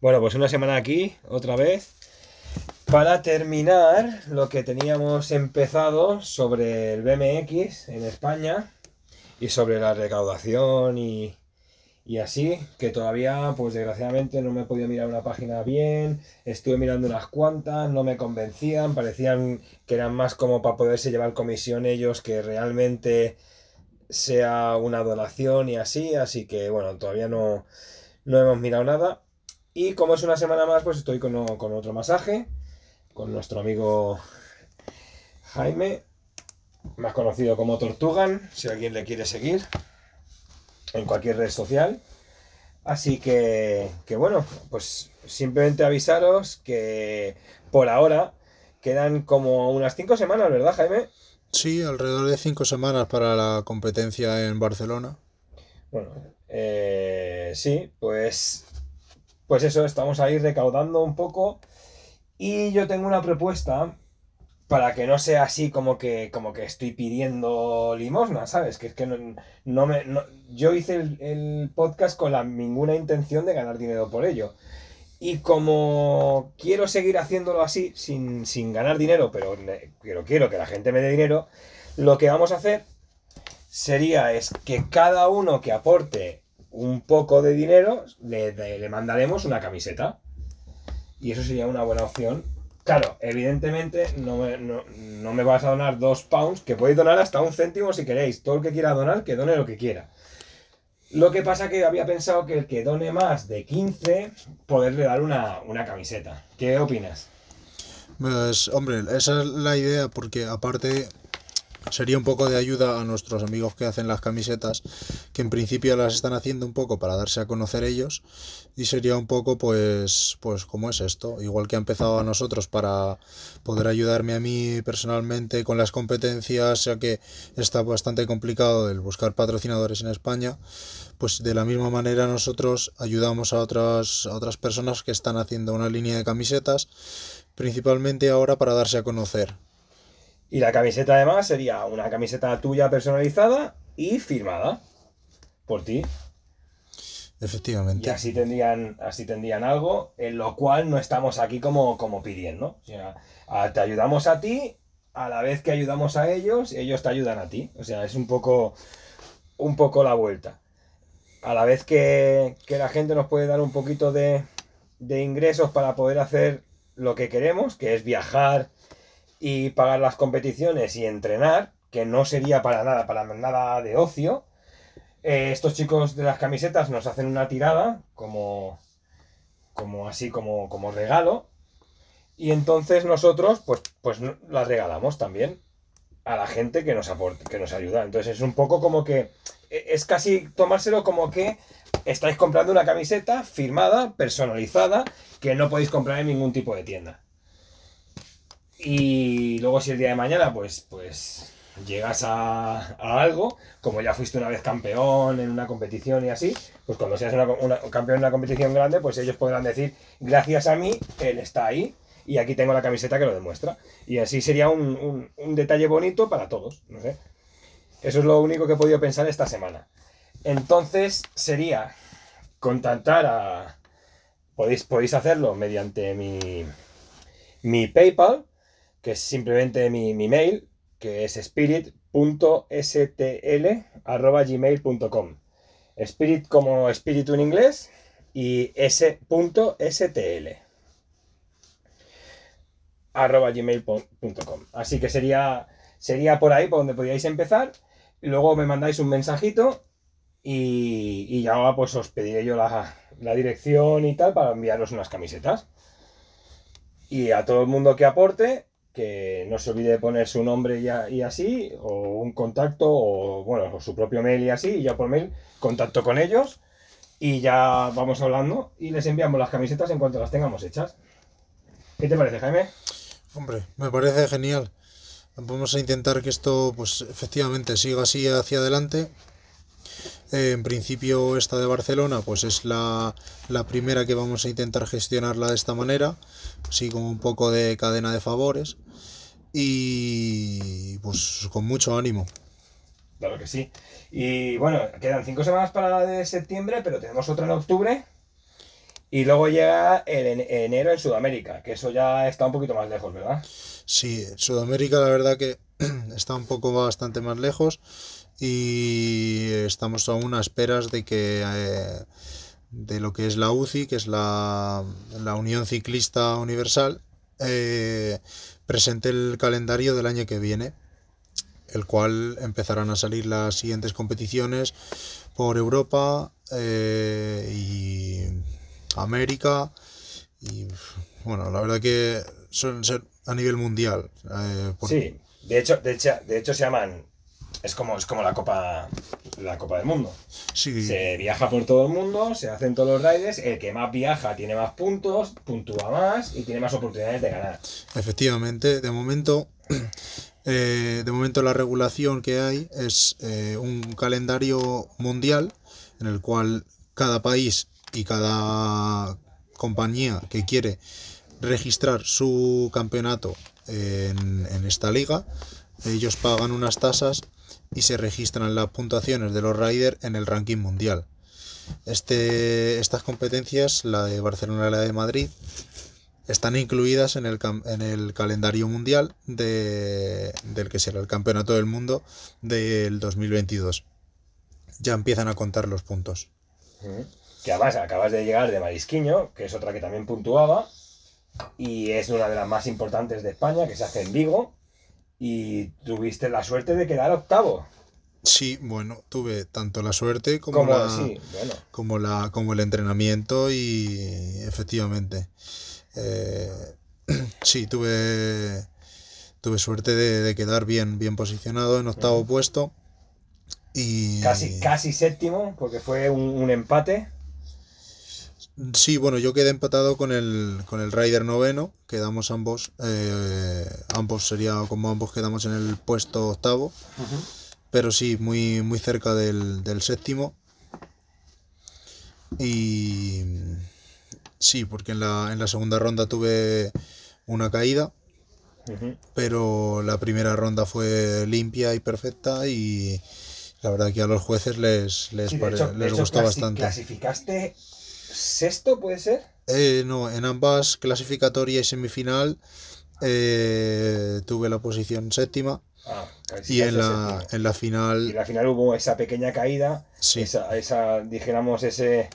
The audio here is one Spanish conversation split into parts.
Bueno, pues una semana aquí, otra vez, para terminar lo que teníamos empezado sobre el BMX en España y sobre la recaudación y, y así, que todavía, pues desgraciadamente no me he podido mirar una página bien, estuve mirando unas cuantas, no me convencían, parecían que eran más como para poderse llevar comisión ellos que realmente sea una donación y así, así que bueno, todavía no, no hemos mirado nada. Y como es una semana más, pues estoy con, con otro masaje, con nuestro amigo Jaime, más conocido como Tortugan, si alguien le quiere seguir en cualquier red social. Así que, que bueno, pues simplemente avisaros que por ahora quedan como unas cinco semanas, ¿verdad, Jaime? Sí, alrededor de cinco semanas para la competencia en Barcelona. Bueno, eh, sí, pues, pues eso, estamos ahí recaudando un poco. Y yo tengo una propuesta para que no sea así como que, como que estoy pidiendo limosna, ¿sabes? Que es que no, me... yo hice el, el, podcast con la ninguna intención de ganar dinero por ello. Y como quiero seguir haciéndolo así, sin, sin ganar dinero, pero, pero quiero que la gente me dé dinero, lo que vamos a hacer sería es que cada uno que aporte un poco de dinero, le, le mandaremos una camiseta. Y eso sería una buena opción Claro, evidentemente no me, no, me, vas a donar dos pounds, que podéis donar hasta un céntimo si queréis. Todo el que quiera donar, que done lo que quiera. Lo que pasa que había pensado que el que done más de 15, poderle dar una, una camiseta. ¿Qué opinas? Pues, hombre, esa es la idea, porque aparte sería un poco de ayuda a nuestros amigos que hacen las camisetas, que en principio las están haciendo un poco para darse a conocer ellos, y sería un poco pues, pues como es esto, igual que ha empezado a nosotros para poder ayudarme a mí personalmente con las competencias, ya que está bastante complicado el buscar patrocinadores en España, pues de la misma manera nosotros ayudamos a otras, a otras personas que están haciendo una línea de camisetas, principalmente ahora para darse a conocer y la camiseta además sería una camiseta tuya personalizada y firmada por ti. Efectivamente. Y así tendrían, así tendrían algo, en lo cual no estamos aquí como, como pidiendo. O sea, te ayudamos a ti, a la vez que ayudamos a ellos, ellos te ayudan a ti. O sea, es un poco, un poco la vuelta. A la vez que, que la gente nos puede dar un poquito de, de ingresos para poder hacer lo que queremos, que es viajar, y pagar las competiciones y entrenar, que no sería para nada, para nada de ocio. Eh, estos chicos de las camisetas nos hacen una tirada, como, como así, como, como regalo. Y entonces nosotros, pues, pues las regalamos también a la gente que nos aporte, que nos ayuda. Entonces es un poco como que, e, es casi tomárselo como que estáis comprando una camiseta firmada, personalizada, que no podéis comprar en ningún tipo de tienda. Y luego si el día de mañana, pues, pues llegas a, algo, como ya fuiste una vez campeón en una competición y así, pues cuando seas una, campeón en una competición grande, pues ellos podrán decir, gracias a mí, él está ahí y aquí tengo la camiseta que lo demuestra. Y así sería un, detalle bonito para todos, no sé. Eso es lo único que he podido pensar esta semana. Entonces sería contactar a... Podéis, podéis hacerlo mediante mi, mi PayPal, que es simplemente mi, mail, que es spirit.stl.gmail.com. Spirit como espíritu en inglés y s.stl gmail.com. Así que sería, sería por ahí por donde podíais empezar. Luego me mandáis un mensajito y, y ya pues os pediré yo la, la dirección y tal para enviaros unas camisetas. Y a todo el mundo que aporte, que no se olvide de poner su nombre y, así, o un contacto, o bueno, su propio mail y así, y ya por mail contacto con ellos, y ya vamos hablando y les enviamos las camisetas en cuanto las tengamos hechas. ¿Qué te parece, Jaime? Hombre, me parece genial. Vamos a intentar que esto, pues efectivamente, siga así hacia adelante. En principio esta de Barcelona, pues es la, la primera que vamos a intentar gestionarla de esta manera así como un poco de cadena de favores y pues con mucho ánimo. Claro que sí. Y bueno, quedan cinco semanas para la de septiembre, pero tenemos otra en octubre. Y luego llega el en- enero en Sudamérica, que eso ya está un poquito más lejos, ¿verdad? Sí, Sudamérica la verdad que está un poco bastante más lejos y estamos aún a esperas de que eh, de lo que es la UCI, que es la, la Unión Ciclista Universal, eh, presente el calendario del año que viene, el cual empezarán a salir las siguientes competiciones por Europa eh, y América y bueno, la verdad que ser a nivel mundial. eh, Sí, de hecho, de hecho, de hecho se llaman. Es como, es como la Copa la Copa del Mundo. sí, Se viaja por todo el mundo, se hacen todos los riders, el que más viaja tiene más puntos, puntúa más y tiene más oportunidades de ganar. efectivamente, de momento, eh, de momento la regulación que hay es eh, un calendario mundial en el cual cada país y cada compañía que quiere registrar su campeonato en, en esta liga, ellos pagan unas tasas y se registran las puntuaciones de los riders en el ranking mundial. Este, estas competencias, la de Barcelona y la de Madrid, están incluidas en el, en el calendario mundial de, del que será el Campeonato del Mundo del 2022. Ya empiezan a contar los puntos. Que además acabas de llegar de Marisquiño, que es otra que también puntuaba, y es una de las más importantes de España, que se hace en Vigo, y tuviste la suerte de quedar octavo. Sí, bueno, tuve tanto la suerte como, Como, la, sí, bueno. como, la, como el entrenamiento y efectivamente. eh, sí, tuve, tuve suerte de, de quedar bien, bien posicionado en octavo puesto. Y Casi, casi séptimo, porque fue un, un empate. Sí, bueno, yo quedé empatado con el, con el Rider noveno, quedamos ambos, eh, ambos sería como ambos quedamos en el puesto octavo, pero sí, muy, muy cerca del, del séptimo. Y sí, porque en la, en la segunda ronda tuve una caída, pero la primera ronda fue limpia y perfecta y la verdad que a los jueces les, les, Sí, de pare- hecho, de les gustó bastante. ¿Clasificaste sexto, puede ser? Eh, no, en ambas clasificatoria y semifinal eh, tuve la posición séptima Ah, y en la, en la Y final, al final hubo esa pequeña caída, sí, esa, esa, dijéramos, ese,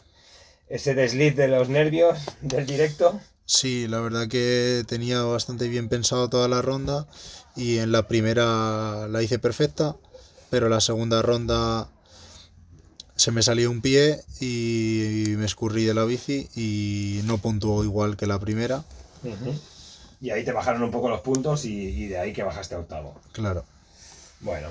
ese desliz de los nervios del directo. sí, la verdad que tenía bastante bien pensado toda la ronda y en la primera la hice perfecta, pero la segunda ronda se me salió un pie y me escurrí de la bici y no puntuó igual que la primera, Y ahí te bajaron un poco los puntos y, y de ahí que bajaste a octavo. claro. Bueno,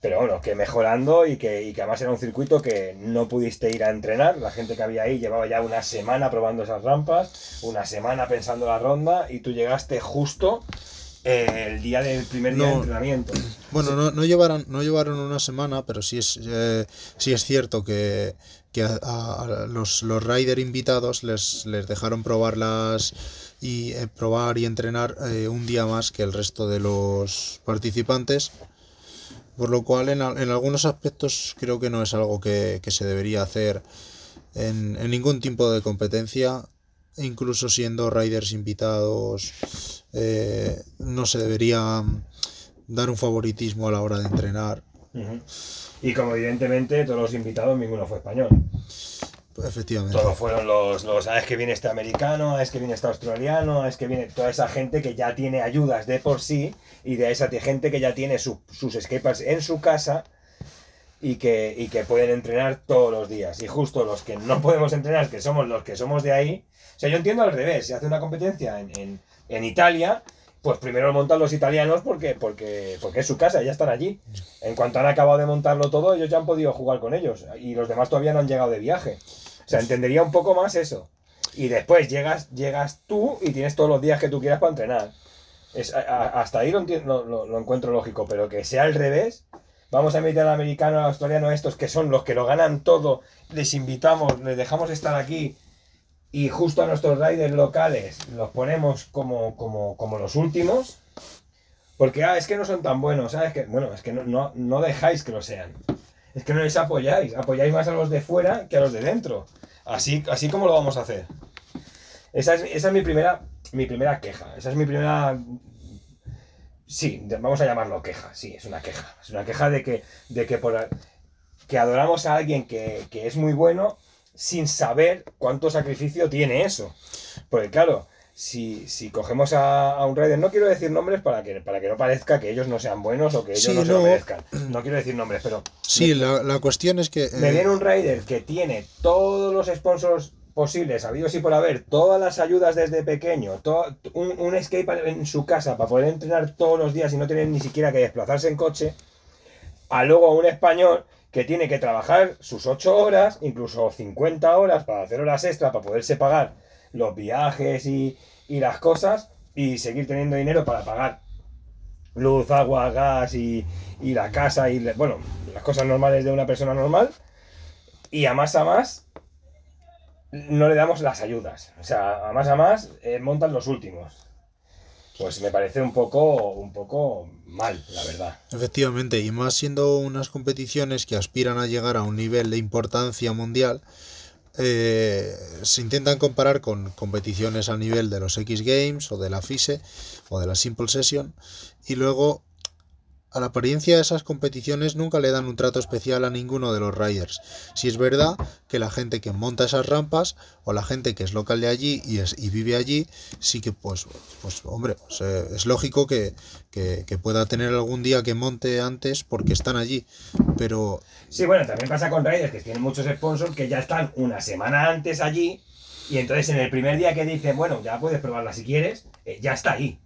pero bueno, que mejorando y que, y que además era un circuito que no pudiste ir a entrenar. La gente que había ahí llevaba ya una semana probando esas rampas, una semana pensando la ronda y tú llegaste justo eh, el día del primer día de entrenamiento. Bueno, no, no llevaron, no llevaron una semana, pero sí es, eh, sí es cierto que, que a, a- los, los rider invitados les, les dejaron probarlas y eh, probar y entrenar eh, un día más que el resto de los participantes. Por lo cual, en, en algunos aspectos, creo que no es algo que, que se debería hacer en, en ningún tipo de competencia, incluso siendo riders invitados, eh, no se debería dar un favoritismo a la hora de entrenar. Y como evidentemente todos los invitados, ninguno fue español. Efectivamente. Todos fueron los, los, ah, es que viene este americano, ah, es que viene este australiano, ah, es que viene toda esa gente que ya tiene ayudas de por sí y de esa gente que ya tiene su- sus skateparks en su casa y que, y que pueden entrenar todos los días. Y justo los que no podemos entrenar, que somos los que somos de ahí, o sea, yo entiendo al revés, se hace una competencia en, en- en Italia, pues primero lo montan los italianos porque, porque, porque es su casa, ya están allí. En cuanto han acabado de montarlo todo, ellos ya han podido jugar con ellos y los demás todavía no han llegado de viaje. O sea, entendería un poco más eso. Y después llegas, llegas tú y tienes todos los días que tú quieras para entrenar. A- a- hasta ahí lo, lo, encuentro lógico, pero que sea al revés. Vamos a invitar al americano, al australiano, estos que son los que lo ganan todo. Les invitamos, les dejamos estar aquí. Y justo a nuestros riders locales los ponemos como, como, como los últimos. Porque, ah, es que no son tan buenos, ¿sabes? Que, bueno, es que no, no, dejáis que lo sean. Es que no les apoyáis. Apoyáis más a los de fuera que a los de dentro. Así, así como lo vamos a hacer. Esa es, esa es mi primera mi primera queja. Esa es mi primera. Sí, vamos a llamarlo queja. Sí, es una queja. Es una queja de que, de que, por, que adoramos a alguien que, que es muy bueno sin saber cuánto sacrificio tiene eso. Porque claro, si, si cogemos a, a un Raider, no quiero decir nombres para que, para que no parezca que ellos no sean buenos o que ellos Sí, no se lo no. merezcan. No quiero decir nombres, pero Sí, la, la cuestión es que... me eh, viene un Raider que tiene todos los sponsors posibles, habidos y por haber, todas las ayudas desde pequeño, un, un escape en su casa para poder entrenar todos los días y no tener ni siquiera que desplazarse en coche, a luego un español que tiene que trabajar sus 8 horas, incluso 50 horas para hacer horas extra, para poderse pagar los viajes y, y las cosas y seguir teniendo dinero para pagar luz, agua, gas y, y la casa y, bueno, las cosas normales de una persona normal. Y a más a más no le damos las ayudas. O sea, a más a más eh, montan los últimos. Pues me parece un poco, un poco mal, la verdad. Efectivamente, y más siendo unas competiciones que aspiran a llegar a un nivel de importancia mundial, eh, se intentan comparar con competiciones a nivel de los X Games o de la FISE o de la Simple Session, y luego a la apariencia de esas competiciones nunca le dan un trato especial a ninguno de los riders. Si es verdad que la gente que monta esas rampas o la gente que es local de allí y, es, y vive allí, sí que pues, pues hombre, pues, eh, es lógico que, que, pueda tener algún día que monte antes porque están allí. Pero Sí, bueno, también pasa con Raiders que tienen muchos sponsors que ya están una semana antes allí y entonces en el primer día que dicen, bueno, ya puedes probarla si quieres, eh, ya está ahí.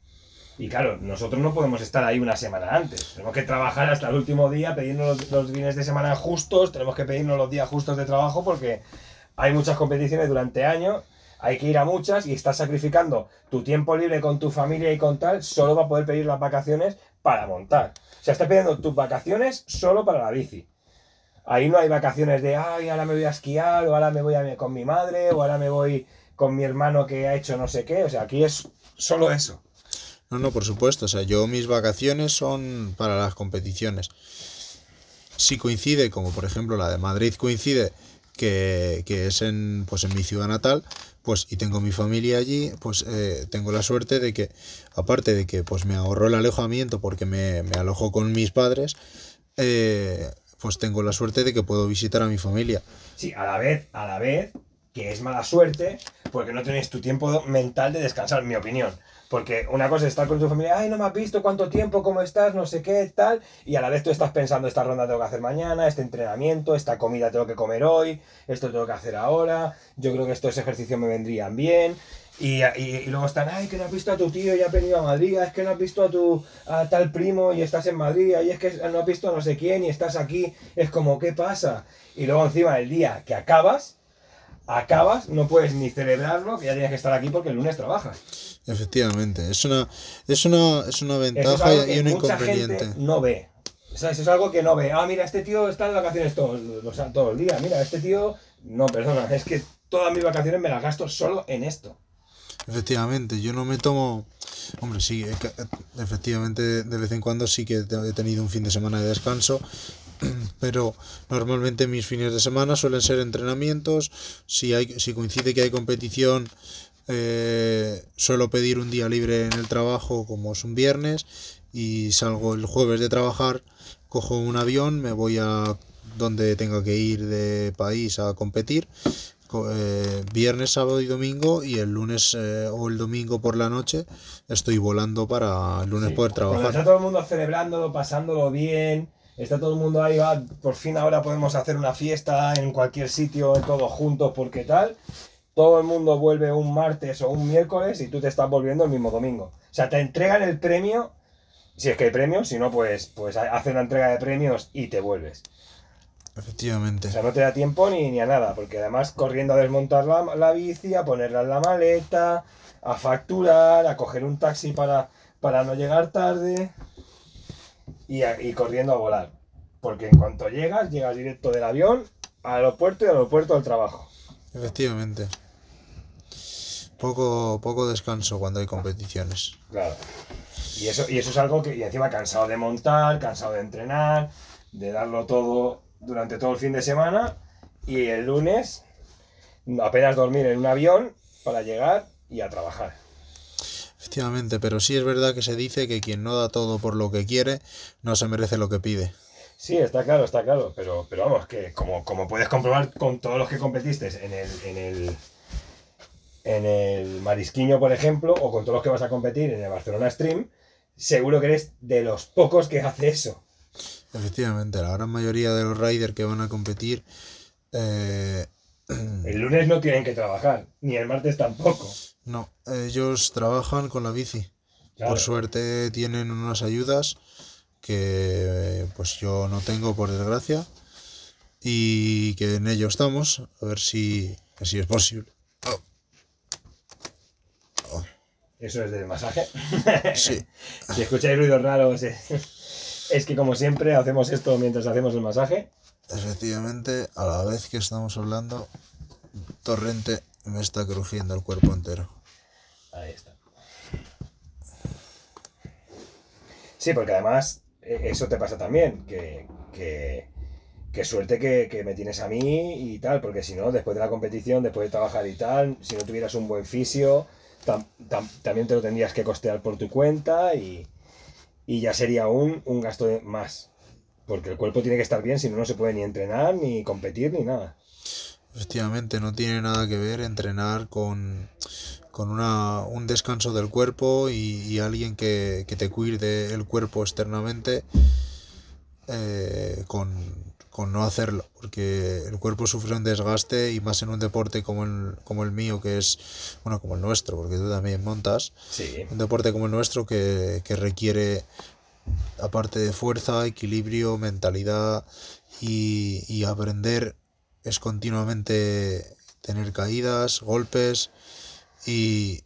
Y claro, nosotros no podemos estar ahí una semana antes. Tenemos que trabajar hasta el último día, pedirnos los, los fines de semana justos, tenemos que pedirnos los días justos de trabajo porque hay muchas competiciones durante año, hay que ir a muchas y estás sacrificando tu tiempo libre con tu familia y con tal solo para poder pedir las vacaciones para montar. O sea, estás pidiendo tus vacaciones solo para la bici. Ahí no hay vacaciones de, ay, ahora me voy a esquiar, o ahora me voy con mi madre, o ahora me voy con mi hermano que ha hecho no sé qué. O sea, aquí es solo eso. No, no, por supuesto, o sea, yo mis vacaciones son para las competiciones. Si coincide, como por ejemplo la de Madrid coincide, que, que es en, pues en mi ciudad natal, pues y tengo mi familia allí, pues eh, tengo la suerte de que, aparte de que pues me ahorró el alojamiento porque me, me alojó con mis padres, eh, pues tengo la suerte de que puedo visitar a mi familia. Sí, a la vez, a la vez, que es mala suerte, porque no tienes tu tiempo mental de descansar, en mi opinión. Porque una cosa es estar con tu familia, ay, no me has visto cuánto tiempo, cómo estás, no sé qué, tal, y a la vez tú estás pensando, esta ronda tengo que hacer mañana, este entrenamiento, esta comida tengo que comer hoy, esto tengo que hacer ahora, yo creo que estos ejercicios me vendrían bien, y, y- luego están, ay, que no has visto a tu tío y ha venido a Madrid, es que no has visto a tu a tal primo y estás en Madrid, y es que no has visto a no sé quién y estás aquí, es como, ¿qué pasa? Y luego encima el día que acabas, acabas, no puedes ni celebrarlo, que ya tienes que estar aquí porque el lunes trabajas. Efectivamente, es una, es una, es una es ventaja algo y un inconveniente. no ve. O sea, eso es algo que no ve. Ah, mira, este tío está de vacaciones todo, o sea, todo el día. Mira, este tío... No, perdona, es que todas mis vacaciones me las gasto solo en esto. Efectivamente, yo no me tomo. Hombre, sí, efectivamente, de vez en cuando sí que he tenido un fin de semana de descanso, pero normalmente mis fines de semana suelen ser entrenamientos. Si, hay, si coincide que hay competición, eh, suelo pedir un día libre en el trabajo, como es un viernes, y salgo el jueves de trabajar, cojo un avión, me voy a donde tenga que ir de país a competir co- eh, viernes, sábado y domingo y el lunes eh, o el domingo por la noche estoy volando para el lunes Sí, poder Cuando está trabajar. todo el mundo celebrándolo, pasándolo bien, está todo el mundo ahí, va, por fin ahora podemos hacer una fiesta en cualquier sitio, todos juntos, porque tal. Todo el mundo vuelve un martes o un miércoles y tú te estás volviendo el mismo domingo. O sea, te entregan el premio, si es que hay premios, si no, pues, pues ha- hacen la entrega de premios y te vuelves. Efectivamente. O sea, no te da tiempo ni, ni a nada, porque además corriendo a desmontar la, la bici, a ponerla en la maleta, a facturar, a coger un taxi para, para no llegar tarde y, a- y corriendo a volar. Porque en cuanto llegas, llegas directo del avión al aeropuerto y al aeropuerto al trabajo. Efectivamente. Poco, poco descanso cuando hay competiciones. Claro. Y eso, y eso es algo que, y encima cansado de montar, cansado de entrenar, de darlo todo durante todo el fin de semana. Y el lunes apenas dormir en un avión para llegar y a trabajar. Efectivamente, pero sí es verdad que se dice que quien no da todo por lo que quiere, no se merece lo que pide. Sí, está claro, está claro, pero, pero vamos, que como, como puedes comprobar con todos los que competiste en el, en el en el Marisquiño, por ejemplo, o con todos los que vas a competir en el Barcelona Stream, seguro que eres de los pocos que hace eso. Efectivamente, la gran mayoría de los riders que van a competir. eh, El lunes no tienen que trabajar, ni el martes tampoco. no, ellos trabajan con la bici. Claro. Por suerte tienen unas ayudas que pues yo no tengo por desgracia y que en ello estamos a ver si, si es posible. Eso es del masaje. Sí, Si escucháis ruidos raros, es, es que como siempre hacemos esto mientras hacemos el masaje. efectivamente, a la vez que estamos hablando, Torrente me está crujiendo el cuerpo entero. Ahí está. Sí, porque además eh, eso te pasa también, que, que, que suerte que, que me tienes a mí y tal, porque si no, después de la competición, después de trabajar y tal, si no tuvieras un buen fisio, tam- tam- también te lo tendrías que costear por tu cuenta y, ya sería un, un gasto de más. Porque el cuerpo tiene que estar bien, si no, no se puede ni entrenar, ni competir, ni nada. Efectivamente, no tiene nada que ver entrenar con, un descanso del cuerpo y, alguien que, que te cuide el cuerpo externamente eh, con, con no hacerlo, porque el cuerpo sufre un desgaste y más en un deporte como el, como el mío, que es, bueno, como el nuestro, porque tú también montas, Sí. un deporte como el nuestro que, que requiere, aparte de fuerza, equilibrio, mentalidad y, y aprender es continuamente tener caídas, golpes y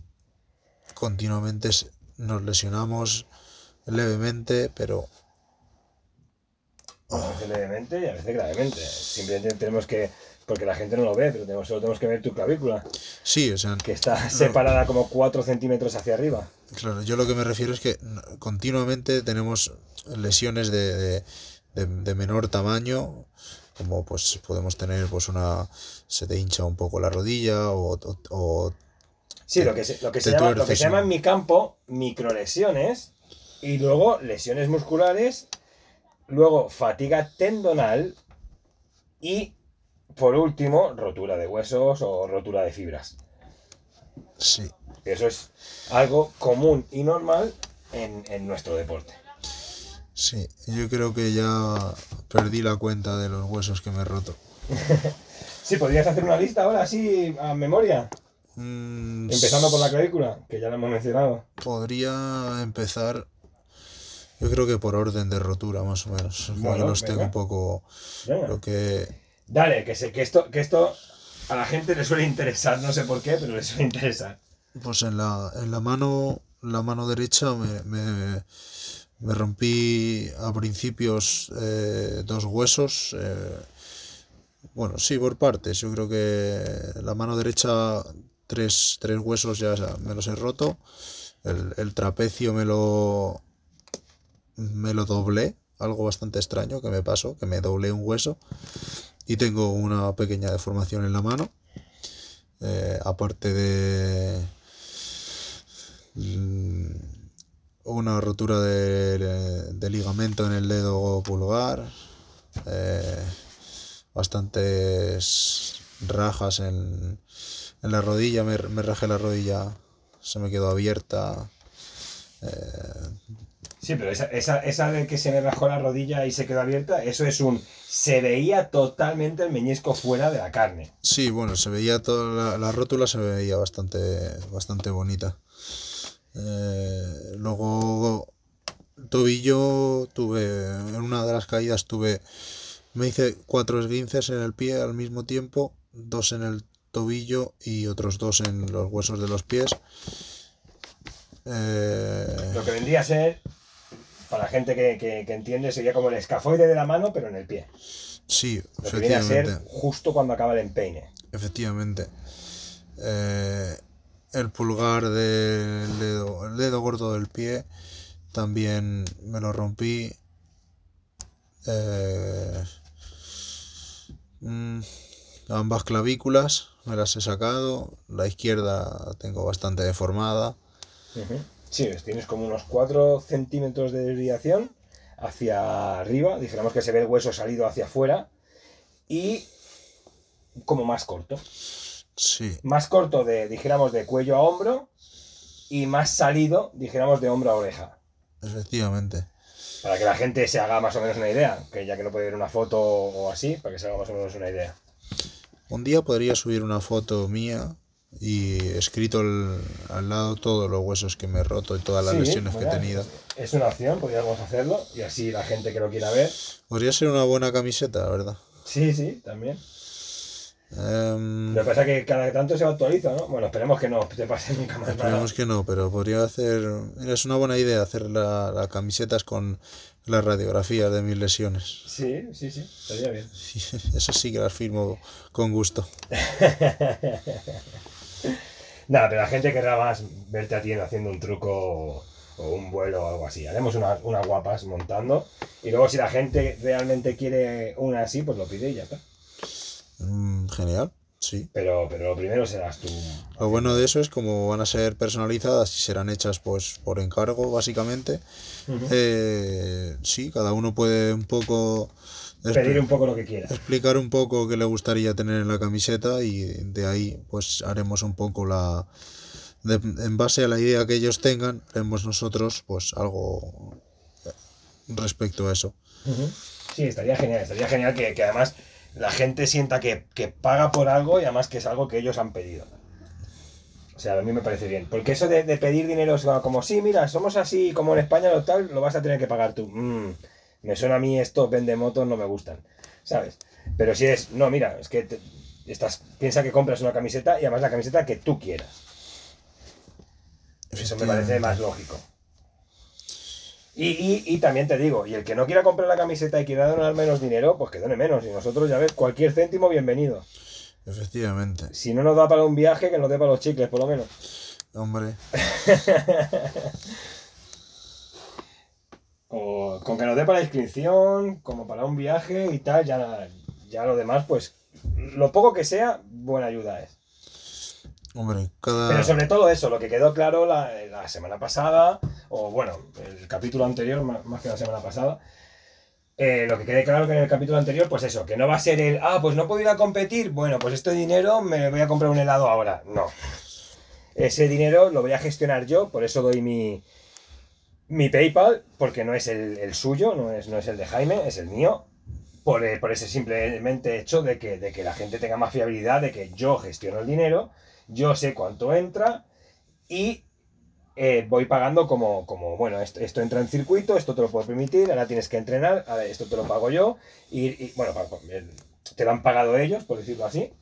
continuamente nos lesionamos levemente, pero A veces levemente y a veces gravemente. Simplemente tenemos que, porque la gente no lo ve, pero tenemos, solo tenemos que ver tu clavícula, sí, o sea, que está separada como 4 centímetros hacia arriba. Claro, yo lo que me refiero es que continuamente tenemos lesiones de, de, de- de menor tamaño, como pues podemos tener pues una se te hincha un poco la rodilla o, o- o- Sí, lo que se, lo que se, llama, lo que se llama en mi campo microlesiones y luego lesiones musculares, luego fatiga tendonal y por último rotura de huesos o rotura de fibras. sí, Eso es algo común y normal en, en nuestro deporte. sí, yo creo que ya perdí la cuenta de los huesos que me he roto. Sí, podrías hacer una lista ahora así a memoria, Mm, empezando por la clavícula, que ya la hemos mencionado. Podría empezar, yo creo que por orden de rotura más o menos, como Bueno, que los tengo un poco, Venga. lo que Dale, que, sé, que, esto, que esto a la gente le suele interesar, no sé por qué, pero le suele interesar. Pues en la, en la mano, la mano derecha me, me, me rompí a principios eh, dos huesos. eh, bueno, sí, por partes. Yo creo que la mano derecha, tres, tres huesos ya me los he roto. El, el trapecio me lo, me lo doblé. Algo bastante extraño que me pasó, que me doblé un hueso. Y tengo una pequeña deformación en la mano. Eh, aparte de mm, una rotura de, de ligamento en el dedo pulgar, eh, bastantes rajas en, en la rodilla, me, me rajé la rodilla, se me quedó abierta. Sí, pero esa, esa, esa de que se me bajó la rodilla y se quedó abierta, eso es un... Se veía totalmente el meñisco fuera de la carne. Sí, bueno, se veía toda la, la rótula se veía bastante, bastante bonita. Eh, luego, tobillo, tuve, en una de las caídas tuve, me hice cuatro esguinces en el pie al mismo tiempo, dos en el tobillo y otros dos en los huesos de los pies. Eh, Lo que vendría a ser, para la gente que, que, que entiende, sería como el escafoide de la mano, pero en el pie. sí, Lo que viene a ser justo cuando acaba el empeine. Efectivamente. Eh, el pulgar del dedo, el dedo gordo del pie también me lo rompí. Eh, mm, Ambas clavículas me las he sacado. La izquierda tengo bastante deformada. Sí, tienes como unos 4 centímetros de desviación hacia arriba. Dijéramos que se ve el hueso salido hacia afuera. Y como más corto. Sí, Más corto de, dijéramos, de cuello a hombro. Y más salido, dijéramos, de hombro a oreja. efectivamente. Para que la gente se haga más o menos una idea. Que ya que no puede ver una foto o así, para que se haga más o menos una idea. Un día podría subir una foto mía y escrito el- al lado todos los huesos que me he roto y todas las Sí, lesiones que he tenido. Es una opción, podríamos hacerlo. Y así la gente que lo quiera ver. Podría ser una buena camiseta, la verdad. Sí, sí, también. Em, Lo que pasa es que cada tanto se actualiza, ¿no? Bueno, esperemos que no te pase nunca más nada. esperemos que no, pero podría hacer... Es una buena idea hacer la, la camisetas con las radiografías de mis lesiones. Sí, sí, sí, estaría bien. Eso sí que las firmo con gusto. Nada, pero la gente querrá más verte a ti haciendo un truco o un vuelo o algo así. Haremos una- unas guapas montando. Y luego si la gente realmente quiere una así, pues lo pide y ya está. Mm, genial, sí. Pero, pero lo primero serás tú. Lo bueno de eso es como van a ser personalizadas y serán hechas pues por encargo básicamente. Eh, sí, cada uno puede un poco Pedir un poco lo que quieras. explicar un poco qué le gustaría tener en la camiseta y de ahí pues haremos un poco la de- en base a la idea que ellos tengan haremos nosotros pues algo respecto a eso. Sí, estaría genial. Estaría genial que, que además la gente sienta que, que paga por algo y además que es algo que ellos han pedido. O sea, a mí me parece bien. Porque eso de, de pedir dinero es como, sí, mira, somos así como en España o tal, lo vas a tener que pagar tú. Mm, me suena a mí estos vende motos, no me gustan. ¿Sabes? Pero si es, no, mira, es que te- estás, piensa que compras una camiseta y además la camiseta que tú quieras. Eso me parece más lógico. Y, y, y también te digo, y el que no quiera comprar la camiseta y quiera donar menos dinero, pues que done menos. Y nosotros, ya ves, cualquier céntimo, bienvenido. Efectivamente. Si no nos da para un viaje, que nos dé para los chicles, por lo menos. Hombre, O con que nos dé para la inscripción, como para un viaje y tal, ya, ya lo demás, pues lo poco que sea, buena ayuda es. hombre, cada Pero sobre todo eso, lo que quedó claro la, la semana pasada, o bueno, el capítulo anterior, más, más que la semana pasada, eh, lo que quede claro que en el capítulo anterior, pues eso, que no va a ser el, ah, pues no puedo ir a competir, bueno, pues este dinero me voy a comprar un helado ahora. No. Ese dinero lo voy a gestionar yo, por eso doy mi, mi PayPal, porque no es el, suyo, no es, no es el de Jaime, es el mío. Por, eh, por ese simplemente hecho de que, de que la gente tenga más fiabilidad, de que yo gestiono el dinero, yo sé cuánto entra y eh, voy pagando como, como bueno, esto, entra en circuito, esto te lo puedo permitir, ahora tienes que entrenar, ahora esto te lo pago yo, y, bueno, el- te lo han pagado ellos, por decirlo así,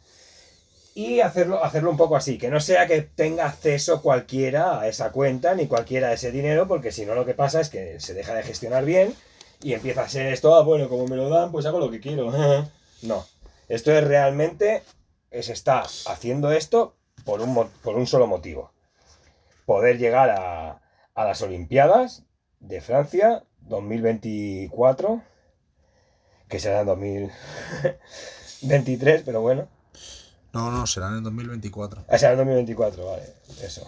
y hacerlo, hacerlo un poco así, que no sea que tenga acceso cualquiera a esa cuenta, ni cualquiera a ese dinero, porque si no lo que pasa es que se deja de gestionar bien y empieza a ser esto, ah, bueno, como me lo dan, pues hago lo que quiero. no, esto es realmente, se está haciendo esto por un, por un solo motivo poder llegar a, a las Olimpiadas de Francia 2024, que será en 2023, pero bueno, No, no, serán en 2024. ah, será en 2024, vale, eso.